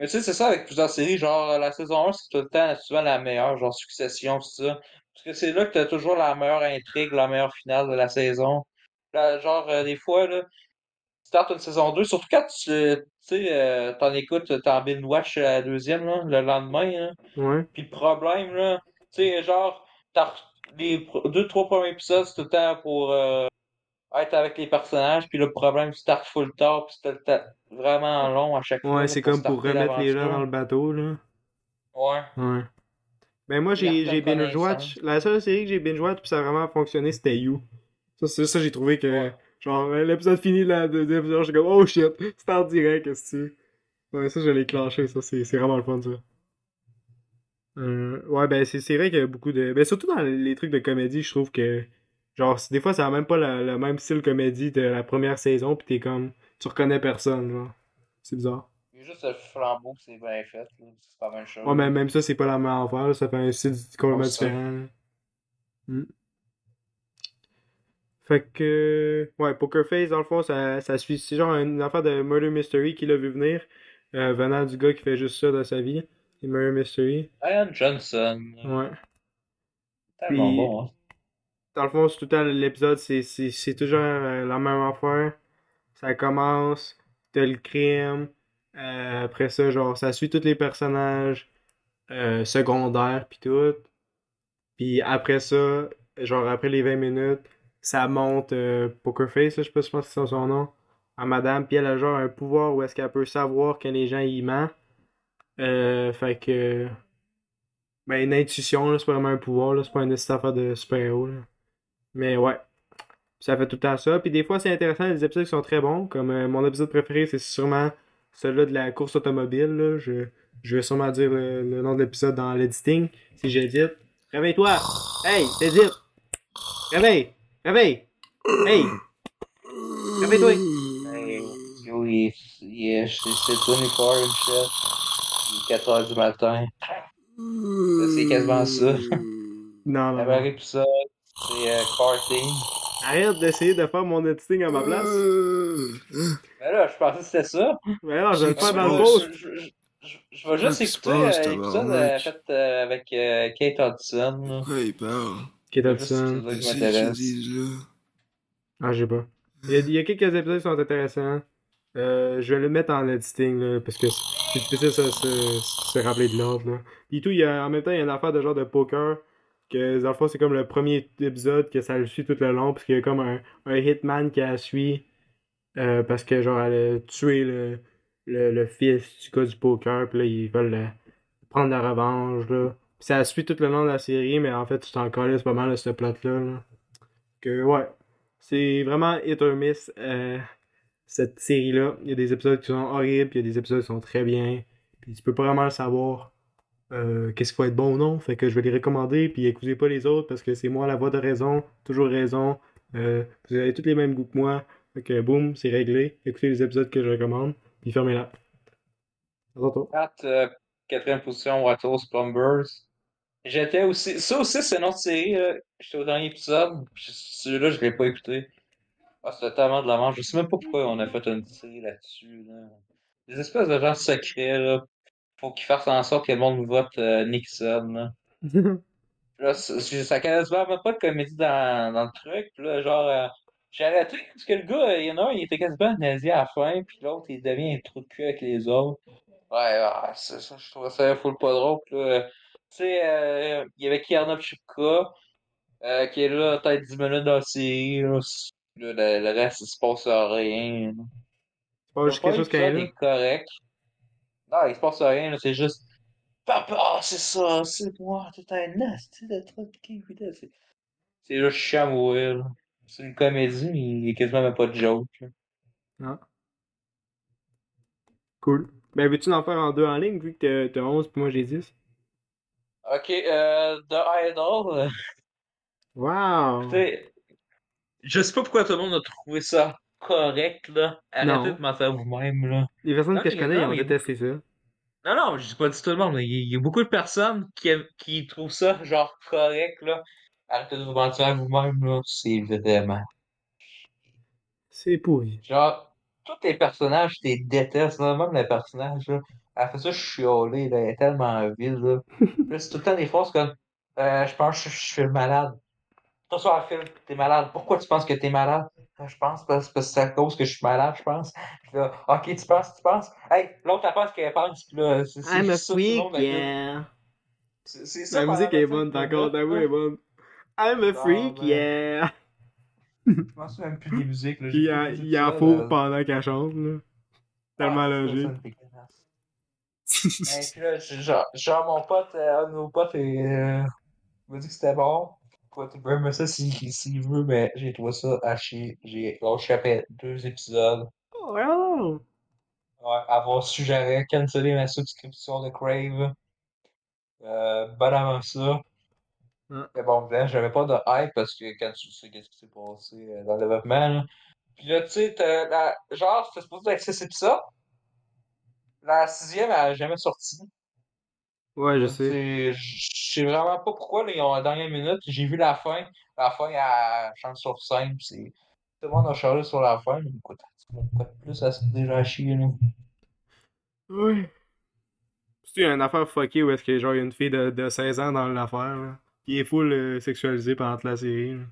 mais tu sais, c'est ça avec plusieurs séries, genre la saison 1, c'est tout le temps souvent la meilleure, genre Succession, tout ça. Parce que c'est là que t'as toujours la meilleure intrigue, la meilleure finale de la saison. Là, genre, euh, des fois, là, tu startes une saison 2, surtout quand tu sais, euh, t'en écoutes, t'en binge-watch la deuxième, là, le lendemain, là. Ouais. Puis le problème, là, tu sais, genre, t'as les deux, trois premiers épisodes, c'est tout le temps pour euh, être avec les personnages, puis le problème, tu startes full tard, puis temps vraiment long à chaque fois. Ouais, c'est comme pour remettre les gens dans le bateau, là. Ouais. Ouais. Ben moi, j'ai ta binge-watch. La seule série que j'ai binge-watch, puis ça a vraiment fonctionné, c'était You. Ça, c'est ça, j'ai trouvé que. Ouais. Genre, l'épisode fini, la deuxième épisode, j'étais comme, oh shit, c'est en direct, qu'est-ce que c'est. Ouais, ça, je l'ai clenché, ça, c'est vraiment le fun, ça. Euh, ouais, ben, c'est c'est vrai qu'il y a beaucoup de. Ben, surtout dans les trucs de comédie, je trouve que. Genre, des fois, ça a même pas la- le même style comédie de la première saison, pis t'es comme. Tu reconnais personne, genre. C'est bizarre. Il y a juste le flambeau, c'est bien fait. C'est pas la même chose. Ouais, mais même ça, c'est pas la même affaire, là, ça fait un style complètement différent. Hmm. Fait que. Ouais, Poker Face, dans le fond, ça, ça suit. C'est genre une affaire de Murder Mystery qu'il a vu venir, euh, venant du gars qui fait juste ça dans sa vie. Et Murder Mystery. Ian Johnson. Ouais. Tellement Puis- bon, hein. Dans le fond, tout le temps l'épisode, c'est, toujours euh, la même affaire. Ça commence, t'as le crime. euh, après ça, genre, ça suit tous les personnages euh, secondaires pis tout. Puis après ça, genre après les 20 minutes, ça monte Poker Face, là, je sais pas si que c'est son nom, à madame. Puis elle a genre un pouvoir où est-ce qu'elle peut savoir quand les gens y mentent. Fait que... Ben, une intuition, c'est pas vraiment un pouvoir, c'est pas une affaire de super-héros. Mais ouais. Ça fait tout le temps ça. Puis des fois, c'est intéressant, les épisodes qui sont très bons. Comme euh, mon épisode préféré, c'est sûrement celui-là de la course automobile. Là. Je, je vais sûrement dire le, le nom de l'épisode dans l'editing, si j'édite. Réveille-toi! Hey, t'édites! Réveille! Réveille! Hey! Réveille-toi! Hey, yo, il est, il est, c'est c'est 24 and shit. Il est 4 heures du matin. C'est quasiment ça. Non, non, épisode, c'est euh. Arrête d'essayer de faire mon editing à ma place. Mais là, je pensais que c'était ça. Mais alors, je vais le faire dans le post. Je, je, je, je vais juste écouter euh, l'épisode euh, fait euh, avec euh, Kate Hudson. Ouais, il parle? Kate Hudson. Ah, je sais pas. Il y, a, il y a quelques épisodes qui sont intéressants. Euh, je vais le mettre en editing, là, parce que c'est difficile de se, rappeler de l'ordre. Puis tout, il y a, en même temps, il y a une affaire de genre de poker, que dans le fond, c'est comme le premier épisode que ça le suit tout le long, parce qu'il y a comme un, un hitman qui la suit, euh, parce que genre, elle a tué le, le, le fils du gars du poker, puis là, ils veulent prendre la revanche, là. Puis ça suit tout le long de la série, mais en fait, tu t'en colles pas mal de ce plot-là, là. Que, ouais. C'est vraiment hit or miss, euh, cette série-là. Il y a des épisodes qui sont horribles, puis il y a des épisodes qui sont très bien. Puis tu peux pas vraiment le savoir euh, qu'est-ce qu'il faut être bon ou non. Fait que je vais les recommander, puis écoutez pas les autres, parce que c'est moi la voix de raison, toujours raison. Euh, vous avez tous les mêmes goûts que moi. Fait que boum, c'est réglé. Écoutez les épisodes que je recommande, puis fermez-la. À euh, quatrième position, Watos Plumbers. J'étais aussi. Ça aussi, c'est une autre série. J'étais au dernier épisode. Celui-là, je l'ai pas écouté. Ah, c'était tellement de la manche. Je sais même pas pourquoi on a fait une série là-dessus. Là. Des espèces de gens secrets. Là. Faut qu'ils fassent en sorte que le monde vote euh, Nixon. Là. Là, ça quasiment même pas de comédie dans, dans le truc. Puis là, genre, euh, j'ai arrêté parce que le gars, euh, il y en a un, il était quasiment nazi à la fin, puis l'autre, il devient un trou de cul avec les autres. Ouais, ah, c'est ça, je trouvais ça full pas drôle. Puis là, tu sais, euh, il y avait Kierna Chipka, euh, qui est là, peut-être 10 minutes dans la série. Là, le, le reste, il se passe rien. là. C'est pas juste quelque chose épisode est correct. Non, il se passe rien, c'est juste. Papa, c'est ça, c'est moi, t'es un nasty de truc qui. C'est c'est juste chiant mourir. C'est une comédie, mais il y a quasiment même pas de joke. Ah. Cool. Ben, veux-tu en faire en deux en ligne, vu que t'as- t'as 11 puis moi j'ai 10? Ok, euh, The Idol, euh, Wow! écoutez, Je sais pas pourquoi tout le monde a trouvé ça correct, là. Arrêtez Non. de mentir vous-même, là. Les personnes Non, que je connais, non, ils ont détesté ça. Non, non, je dis pas dit tout le monde, mais il y, a- beaucoup de personnes qui, qui trouvent ça, genre, correct, là. Arrêtez de vous mentir à vous-même, là. C'est vraiment. C'est pourri. Genre, tous les personnages, tu les détestes, là. Même le personnage, là. Elle fait ça chialer, là. Elle est tellement vide, là. Là, c'est tout le temps des phrases comme, euh, je pense que je, suis malade. Sur la file, t'es malade. Pourquoi tu penses que t'es malade? Euh, Je pense parce, parce que c'est à cause que je suis malade, je pense. Puis là, ok, tu penses, tu penses. Hey, l'autre, elle pense qu'elle pense, puis là, c'est c'est I'm a freak, la yeah. C'est c'est ça. La musique est bonne, le d'accord, gars, ta voix là. est bonne. I'm a Non, freak, ben. yeah. Je souviens même plus des musiques, là. Puis J'ai il, plus il en ça, faut là. pendant qu'elle chante, là. Tellement Ah, logique. puis là, genre, genre, mon pote, euh, un de nos potes, et, euh, m'a dit que c'était bon. Pote, il peut aimer ça s'il s'il veut, mais j'ai trouvé ça à chier. J'ai lâché après deux épisodes. Oh, hello. Ouais, avoir su, j'aurais cancellé ma subscription de Crave. Euh, ben avant ça. Ouais. Mais bon, là, j'avais pas de hype parce que quand tu sais qu'est-ce qui s'est passé euh, dans le développement, là. Puis là, tu sais, la- genre, c'était supposé être six épisodes. La sixième, elle a jamais sorti. Ouais, je sais. Je sais vraiment pas pourquoi, là, ils ont la dernière minute. J'ai vu la fin. La fin, elle chante sur scène. puis c'est- Tout le monde a chargé sur la fin. Mais écoute, plus, ça se déjà à chier, là. Ouais. C'est une affaire fuckée où est-ce que genre il y a une fille de, de 16 ans dans l'affaire là, qui est full euh, sexualisée pendant toute la série. là.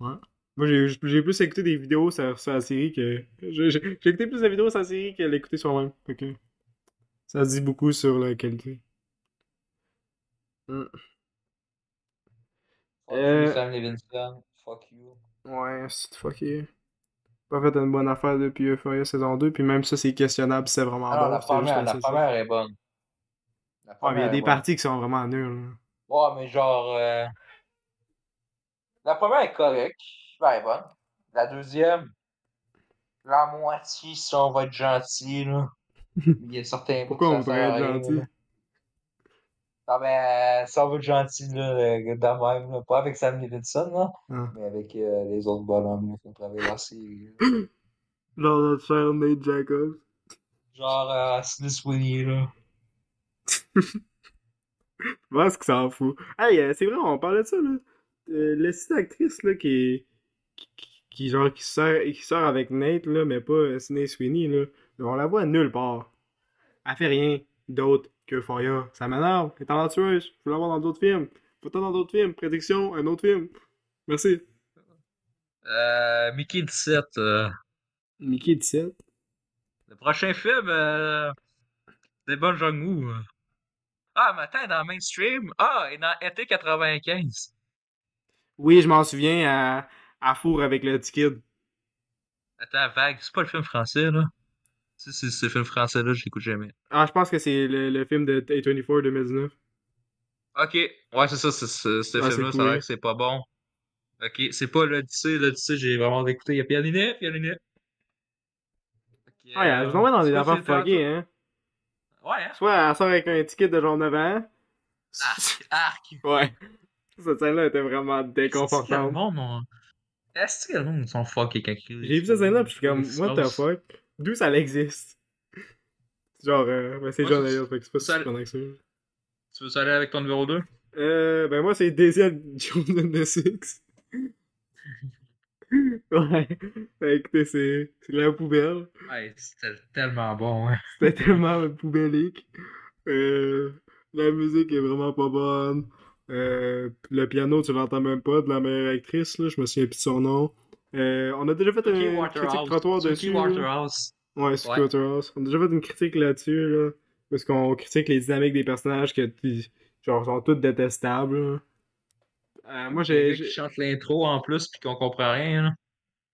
Ouais. Moi j'ai j'ai plus écouté des vidéos sur, sur la série que. J'ai écouté plus de vidéos sur la série que l'écouter sur même. Fait que ça dit beaucoup sur la qualité. Mm. Fuck Euh. you, Sam Levinson. Fuck you. Ouais, c'est fucké. Pas fait une bonne affaire depuis Euphoria saison 2, puis même ça c'est questionnable si c'est vraiment Alors, bon. la première, la première est bonne. La Ouais, mais il y première a des bonne. parties qui sont vraiment nulles. là. Ouais, mais genre. euh, La première est correcte. Ben, elle est bonne. La deuxième, la moitié, si on va être gentil, là. Il y a certains Pourquoi on ça voudrait être gentil? là. Non, mais euh, si on veut être gentil, là, euh, de même, là. Pas avec Sam Levinson, là, Ah. mais avec euh, les autres bonhommes qui ont travaillé la série. Genre notre cher Nate Jacobs. Genre, euh, Sidney Sweeney, là. Voir ce que ça en fout. Hey, euh, c'est vrai, on parlait de ça, là. Euh, le site actrice, là, qui est. Qui, qui- qui, genre, qui sort, qui sort avec Nate, là, mais pas Sydney Sweeney, là. On la voit nulle part. Elle fait rien d'autre que Foya. Ça m'énerve. Elle est talentueuse. Faut l'avoir dans d'autres films. Faut dans d'autres films. Prédiction, un autre film. Merci. Euh, Mickey 17. euh, Mickey 17. Le prochain film, euh, c'est Bon Jong-woo. Ah, mais attends, dans mainstream. Ah, et dans été 95. Oui, je m'en souviens à, à Four avec le petit kid. Attends, vague, c'est pas le film français, là. C'est ce film français-là, je l'écoute jamais. Ah, je pense que c'est le, le film de A24 2019. Ok, ouais, c'est ça, c'est ce film-là, c'est ça a l'air que c'est pas bon. Ok, c'est pas l'Odyssée, l'Odyssée, j'ai vraiment écouté. Il y a Pianinet, Pianinet. Ok, Ouais, euh, nous envoie dans des affaires fuckées, hein? Ouais, hein? Soit elle sort avec un ticket de genre 9 ans. Arc, arc. Ouais. Cette scène-là était vraiment Est-ce que le déconfortante. monde, on- Est-ce que le monde sont fuckés quand ils J'ai vu cette scène-là, pis je suis comme, what the fuck? D'où ça existe? Genre, euh, ben c'est John fait que c'est pas ça- si que ça. Tu veux aller avec ton numéro 2? Euh, ben moi, c'est Daisy Jones de Six. ouais. Ben écoutez, c'est c'est la poubelle. Ouais, c'était tellement bon, hein. C'était tellement poubellique. Euh, la musique est vraiment pas bonne. Euh, le piano, tu l'entends même pas de la meilleure actrice, là, je me souviens plus de son nom. Euh, on a déjà fait une critique trottoir dessus. Waterhouse. Ouais, Suki Ouais. Waterhouse. On a déjà fait une critique là-dessus, là. Parce qu'on critique les dynamiques des personnages que, genre, sont toutes détestables. Euh, moi, j'ai. Qui chantent l'intro en plus pis qu'on comprend rien, là.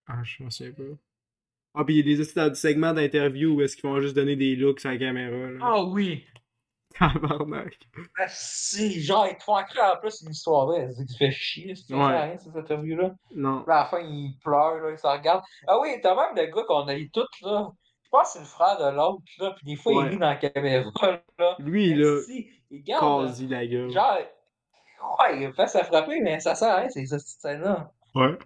Ah, je m'en souviens pas. Ah, pis il y a des segments d'interview où est-ce qu'ils vont juste donner des looks à la caméra, là. Ah oui! Tabarnak. Ah, si, genre, ils te font en plus une histoire là, c'est tu fais chier, tu Ouais. rien, cette interview-là. Non. Puis à la fin, il pleure, là, il se regarde. Ah oui, t'as même le gars qu'on a eu tout, là. Je pense que c'est le frère de l'autre, là, pis des fois, Ouais. il rit dans la caméra, là. Lui, là, il garde. quasi la gueule. Genre, ouais, il fait ça frapper, mais ça sert à rien, c'est cette scène-là. Ouais.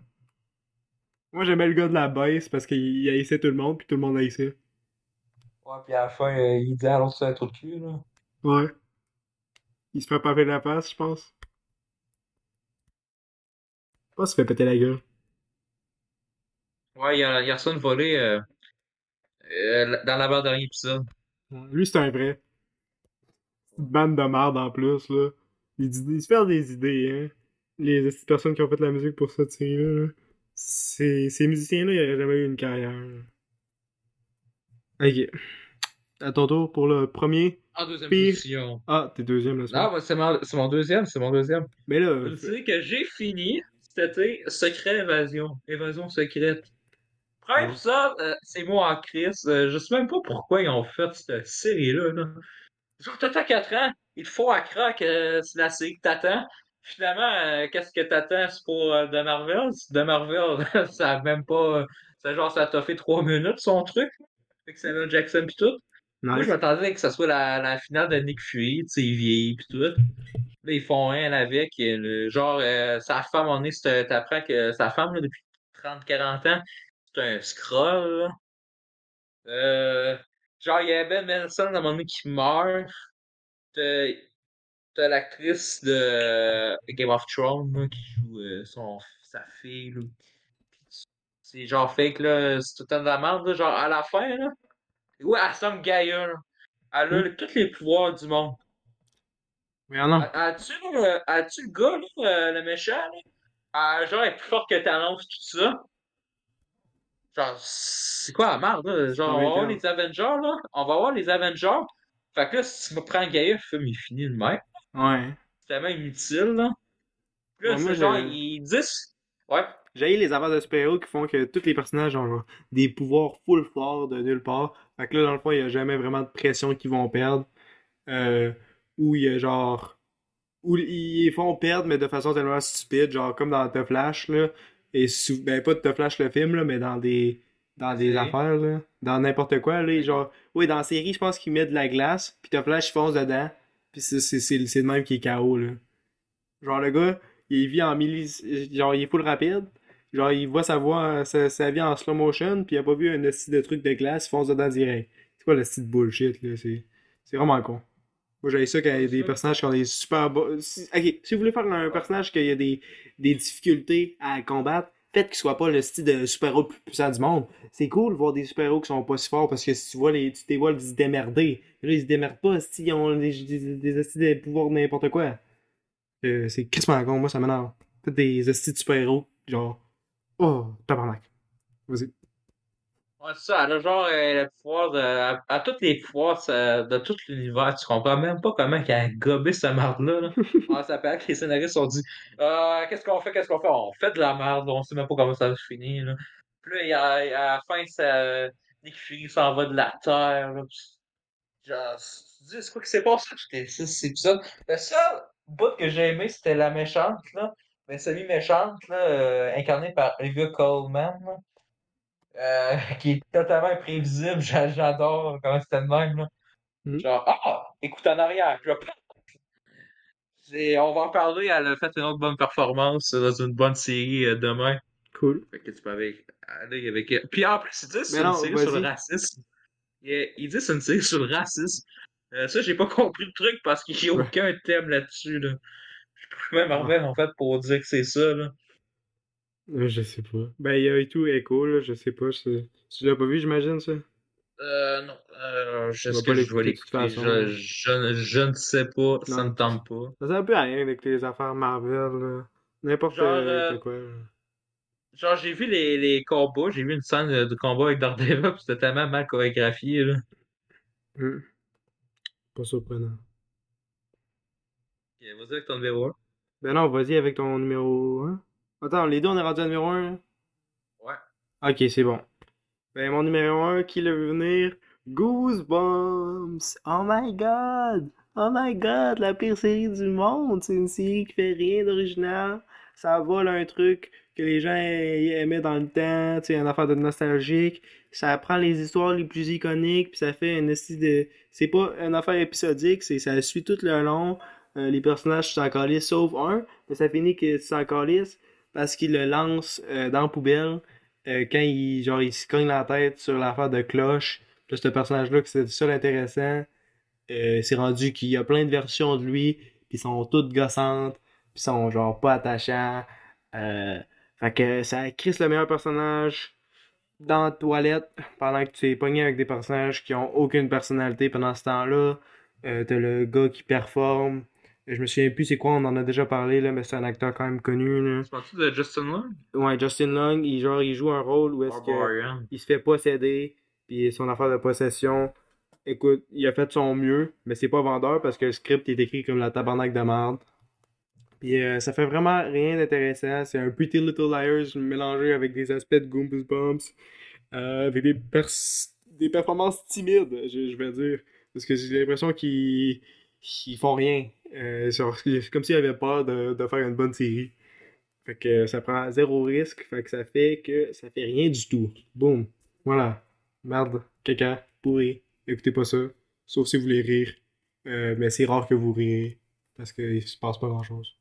Moi, j'aimais le gars de la baisse parce qu'il il haïssait tout le monde, puis tout le monde haïssait. Ouais, puis à la fin, euh, il dit à l'autre c'est un trou de cul, là. Ouais. Il se fait paver la face, je pense. Je pense qu'il se fait péter la gueule. Ouais, il a, il a reçu une volée euh, euh, dans l'avant-dernier épisode. Lui, c'est un vrai. Une bande de merde en plus, là. Il, dit- il se fait des idées, hein. Les petites personnes qui ont fait la musique pour cette série-là. là. Ces, ces musiciens-là, ils n'auraient jamais eu une carrière. là. Ok. À ton tour pour le premier. En deuxième Pire. position. Ah, t'es deuxième, là, c'est Non, c'est mon, c'est mon deuxième, c'est mon deuxième. Mais là, Je sais que j'ai fini cet été Secret Évasion. Évasion secrète. Premier Ouais. épisode, euh, c'est moi en crise. Euh, je sais même pas pourquoi ils ont fait cette série-là. Là. Genre, t'attends 4 ans, il te faut à crack, euh, c'est la série que t'attends. Finalement, euh, qu'est-ce que t'attends? C'est pour euh, de Marvel? De Marvel, ça a même pas. C'est genre, ça t'a fait 3 minutes son truc. Avec Samuel Jackson pis tout. Moi, nice. je m'attendais que ça soit la, la finale de Nick Fury, tu sais, il vieillit pis tout. Là, ils font rien avec. le- genre, euh, sa femme, on est, t'apprends que sa femme, là, depuis 30-40 ans, c'est un scroll, là. Euh, genre, il y a Ben Mendelsohn, à un moment donné, qui meurt. T'as l'actrice de Game of Thrones, là, qui joue euh, son, sa fille, C'est genre fake, là. C'est tout le temps de la merde. Genre, à la fin, là. Ouais, elle semble Gaïa, là. Elle a tous les pouvoirs du monde. Mais non. A- As-tu euh, as-tu le gars, là, euh, le méchant, là? Ah, genre, elle est plus forte que Thanos, tout ça. Genre, c'est quoi la merde, là? Genre, on va voir les Avengers, là. On va voir les Avengers. Fait que là, si tu me prends Gaïa, le film est fini de même. Ouais. C'est tellement inutile, là. Puis là, Ouais, moi, c'est genre, j'ai- ils disent. Ouais. J'ai les affaires de super-héros qui font que tous les personnages ont genre, des pouvoirs full forts de nulle part. Fait que là, dans le fond, il n'y a jamais vraiment de pression qu'ils vont perdre. Euh, ou il y a genre. Ou ils font perdre, mais de façon tellement stupide, genre comme dans The Flash, là. Et sou- ben, pas de The Flash le film, là, mais dans des. Dans des affaires, là. Dans n'importe quoi, là. Genre. Oui, dans la série, je pense qu'ils mettent de la glace, puis The Flash, il fonce dedans. Puis c'est le même qui est KO, là. Genre, le gars, il vit en millis... Genre, il est full rapide. Genre, il voit sa voix, sa, sa vie en slow motion, puis il a pas vu un esti de truc de glace, il fonce dedans direct. C'est quoi le style de bullshit, là? C'est c'est vraiment con. Moi, j'avais ça quand il y a des personnages qui ont des super... bo- si- Ok, si vous voulez faire un personnage qui a des, des difficultés à combattre, faites qu'il soit pas le style de super-héros le plus puissant du monde. C'est cool de voir des super-héros qui sont pas si forts, parce que si tu vois les, tu les vois se démerder. Là, ils se démerdent pas, esti, ils ont des, des, des esti de n'importe quoi. Euh, c'est crissement con, moi ça m'énerve. Faites des estis de super-héros, genre. Oh, tabarnak. Vas-y. Ouais, c'est ça, elle a genre euh, le pouvoir de. À, à tous les pouvoirs ça- de tout l'univers. Tu comprends même pas comment qu'elle a gobé cette merde-là. Là. Ah, ça paraît que les scénaristes ont dit Euh, Qu'est-ce qu'on fait, qu'est-ce qu'on fait On fait de la merde, on sait même pas comment ça va se finir. Là. Puis là, a- à la fin, ça, Nick Fury s'en va de la Terre. Là, puis genre, tu dis, c'est quoi qui s'est passé six épisodes? Le seul bout que j'ai aimé, c'était la méchante. là. Mais semi-méchante, là, euh, incarnée par Olivia Colman. là. Euh, qui est totalement imprévisible. J'a- J'adore comment c'était de même. Là. Mhm. Genre, ah, écoute en arrière. C'est- on va en parler. Elle a fait une autre bonne performance dans une bonne série euh, demain. Cool. Fait que tu peux aller avec elle. Puis en plus, il dit que c'est une série sur le racisme. Il, il dit que c'est une série sur le racisme. Euh, ça, j'ai pas compris le truc parce qu'il n'y a aucun thème là-dessus. Là. Je peux même Marvel en fait pour dire que c'est ça. Là. Euh, je sais pas. Ben, il y a et tout Echo, là, je sais pas. Tu l'as pas vu, j'imagine, ça? Euh, non. Euh, je sais pas que je vais l'écouter. Je, je, je ne sais pas. Ça ne tente pas. Ça sert un peu à rien avec les affaires Marvel, là. N'importe Genre, euh, euh, quoi. là. Genre, j'ai vu les, les combats. J'ai vu une scène de combat avec Daredevil. puis C'était tellement mal chorégraphié. Là. Hum. Pas surprenant. Ok, Vas-y avec ton numéro 1. Ben non, vas-y avec ton numéro 1. Attends, les deux, on est rendu à numéro 1, là? Ouais. Ok, c'est bon. Ben, mon numéro 1, qui le veut venir? Goosebumps! Oh my god! Oh my god, la pire série du monde! C'est une série qui fait rien d'original. Ça vole un truc que les gens aimaient dans le temps, tu sais, une affaire de nostalgique. Ça prend les histoires les plus iconiques, puis ça fait un esti de... C'est pas une affaire épisodique, c'est ça suit tout le long. Euh, les personnages s'en calissent, sauf un, mais ça finit tu s'en calisses parce qu'il le lance euh, dans la poubelle euh, quand il, genre, il se cogne la tête sur l'affaire de cloche, puis ce personnage-là, que c'est le seul intéressant, c'est rendu qu'il y a plein de versions de lui, puis sont toutes gossantes, puis sont genre pas attachants. Fait que ça crisse le meilleur personnage dans la toilette pendant que tu es pogné avec des personnages qui ont aucune personnalité pendant ce temps-là. T'as le gars qui performe. Je me souviens plus c'est quoi, on en a déjà parlé, là, mais c'est un acteur quand même connu. Là. Tu parles-tu de Justin Long? Ouais, Justin Long, il, genre, il joue un rôle où est-ce que Barbarian. il se fait posséder, puis son affaire de possession. Écoute, il a fait son mieux, mais c'est pas vendeur parce que le script est écrit comme la tabarnak de merde. Puis euh, ça fait vraiment rien d'intéressant. C'est un Pretty Little Liars mélangé avec des aspects de Goosebumps, euh, avec des, pers- des performances timides, je, je vais dire. Parce que j'ai l'impression qu'ils qu'ils font rien. Euh, c'est comme s'ils avaient peur de, de faire une bonne série. Fait que ça prend zéro risque, fait que ça fait que ça fait rien du tout. Boum. Voilà. Merde. Caca. Pourri. Écoutez pas ça. Sauf si vous voulez rire. Euh, mais c'est rare que vous riez. Parce qu'il se passe pas grand chose.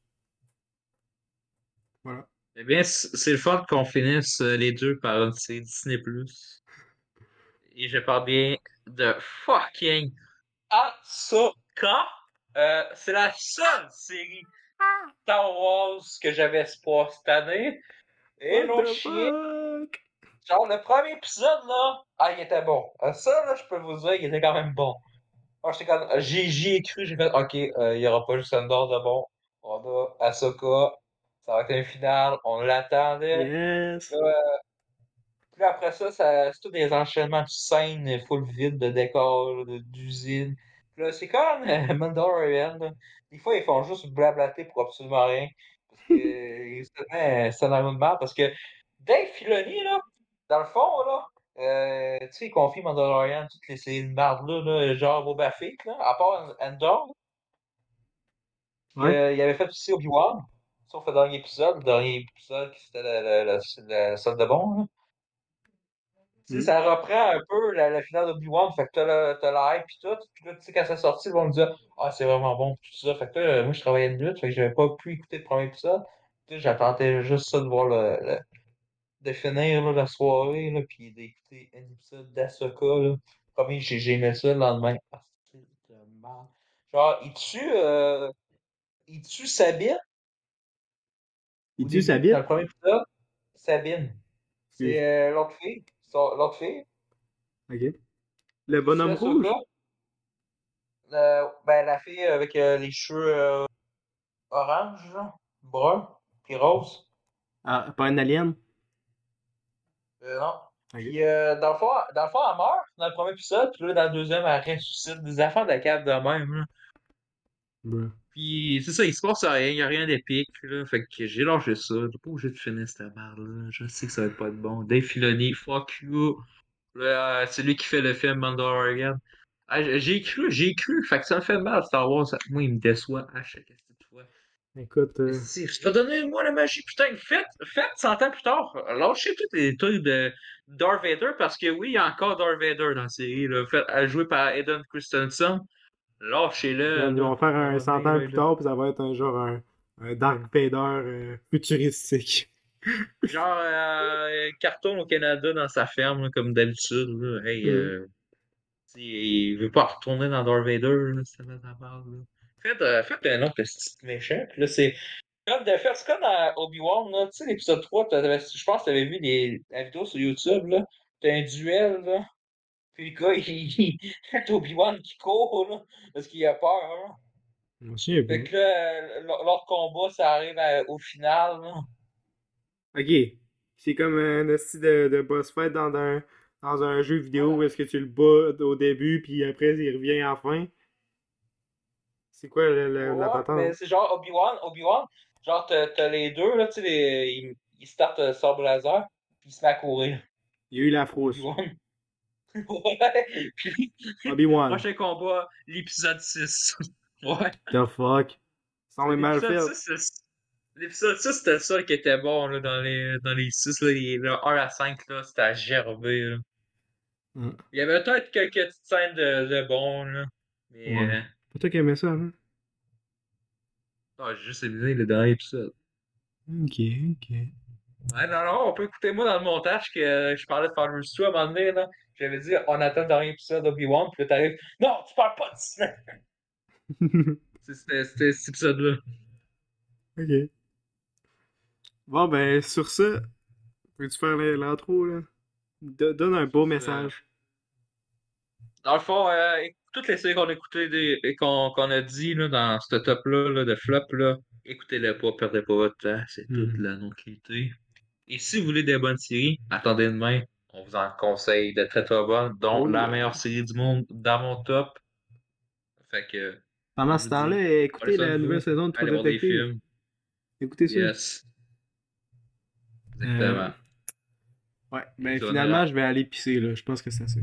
Voilà. Eh bien, c'est le fun qu'on finisse euh, les deux par une série Disney+. Et je parle bien de fucking Euh, c'est la seule série Star Wars que j'avais espoir cette année. Et non chien. Genre, le premier épisode, là, ah, il était bon. Euh, Ça, là, je peux vous dire, il était quand même bon. Moi, j'ai, j'y ai cru, j'ai fait, ok, euh, il y aura pas juste Andor de bon. On a Ahsoka. Ça va être un final. On l'attendait. Yes. Puis après ça, ça c'est tous des enchaînements de scènes full vide, de décors, d'usines. Là, c'est comme euh, Mandalorian. là. Des fois, ils font juste blablater pour absolument rien. Parce que euh, c'est tellement un scénario de merde. Parce que Dave Filoni, là, dans le fond, là, euh, tu sais, il confie Mandalorian, toutes les séries de merde là, là, genre Boba Fett, là, à part Endor. Ouais. euh, il avait fait aussi Obi-Wan. Sauf le dernier épisode, le dernier épisode qui c'était la, la, la, la salle de bon. Sais, Mhm. ça reprend un peu la, la finale d'Obi-Wan, fait que t'as la, hype pis tout, pis là, tu sais, quand c'est sorti, ils vont me dire « Ah, c'est vraiment bon, pis tout ça. » Fait que là, moi, je travaillais de nuit, fait que j'avais pas pu écouter le premier épisode. Puis j'attendais juste ça de voir le, le- de finir, là, la soirée, là, pis d'écouter un épisode d'Asoka. Premier, j'ai aimé ça le lendemain. Ah, c'est de merde. Genre, il tue, euh, il tue Sabine. Il tue début, Dans Sabine? le premier épisode, Sabine. C'est euh, l'autre fille. Son- L'autre fille? Ok. Le bonhomme rouge? Euh, ben, la fille avec euh, les cheveux euh, orange, brun, puis rose. Ah, pas un alien? Euh, non. Puis, dans, le fond, dans le fond, elle meurt dans le premier épisode, puis là, dans le deuxième, elle ressuscite des affaires de cave de même. Là. Puis, c'est ça, il se passe rien, il n'y a rien d'épique. là. Fait que j'ai lâché ça. J'ai pas obligé de finir cette merde-là. Je sais que ça va être pas de bon. Dave Filoni, fuck you. Euh, c'est lui qui fait le film Mandalorian. Ah, j'ai cru, j'ai cru. Fait que ça me fait mal, Star Wars. Moi, il me déçoit à chaque fois. Écoute, euh, Si, je t'ai donné moi la magie, putain, faites, faites 100 ans plus tard. Lâchez tous les trucs de Darth Vader parce que oui, il y a encore Darth Vader dans la série. Là. Fait, joué par Aiden Christensen. Lâchez-le. ils vont faire un Ça va 100 bien, ans plus tard, puis ça va être un genre un, un Dark Vader euh, futuristique. Genre, euh, carton au Canada dans sa ferme, là, comme d'habitude. Hey, Mm. euh, il veut pas retourner dans Darth Vader. Là, ça va de la là. Faites, euh, faites un autre petit méchant. Puis là, c'est comme de faire, c'est comme dans Obi-Wan, là. Tu sais, l'épisode 3, t'avais- je pense que tu avais vu les, la vidéo sur YouTube, là. T'as un duel, là. Puis le gars, il, il t'as Obi-Wan qui court, là. Parce qu'il a peur, là. Fait que là, leur combat, ça arrive à- au final, là. Ok. C'est comme un style de, de boss fight dans un, dans un jeu vidéo où est-ce que tu le bats au début, puis après il revient à la fin. C'est quoi le- le- la Ouais, patente? mais c'est genre Obi-Wan, Obi-Wan, genre t'as les deux, là, tu sais, les- ils ils startent euh, sabre laser, puis ils se mettent à courir. Il y a eu la frousse. Obi-Wan. ouais, puis Obi-Wan. prochain combat, l'épisode 6. ouais. The fuck. Ça en est mal fait. L'épisode 6, c'est- l'épisode 6, c'était ça qui était bon, là, dans les, dans les 6, là, les- le 1 à 5, là, c'était à gerber, là. Mm. Il y avait peut-être quelques petites scènes de, de bon, là, mais... Ouais. euh, Pas toi qui aimais ça, hein? non, j'ai juste aimé le dernier épisode. Ok, ok. Ouais, non, non, on peut écouter moi dans le montage que euh, je parlais de Farmer Stu à un moment donné, là. J'avais dit, on attend le dernier épisode d'Obi-Wan, puis là, t'arrives, non, tu parles pas de! C'est- C'était c'était cet épisode-là. ok. Bon, ben, sur ça, peux-tu faire l'intro, là? Do- donne un beau message. Dans le fond, euh, toutes les séries qu'on a écoutées des- et qu'on qu'on a dit là, dans ce top-là là, de flop, là, écoutez-les pas, perdez pas votre temps, c'est toute Mhm. la non-qualité. Et si vous voulez des bonnes séries, attendez demain, on vous en conseille de très très bonnes, dont Oh la meilleure série du monde dans mon top. Fait que, Pendant ce temps-là, écoutez la nouvelle saison de Trop allez voir des Détective. films. Écoutez ça. Yes. Exactement. Ouais, ben Épisode finalement, je vais aller pisser, là. Je pense que c'est assez.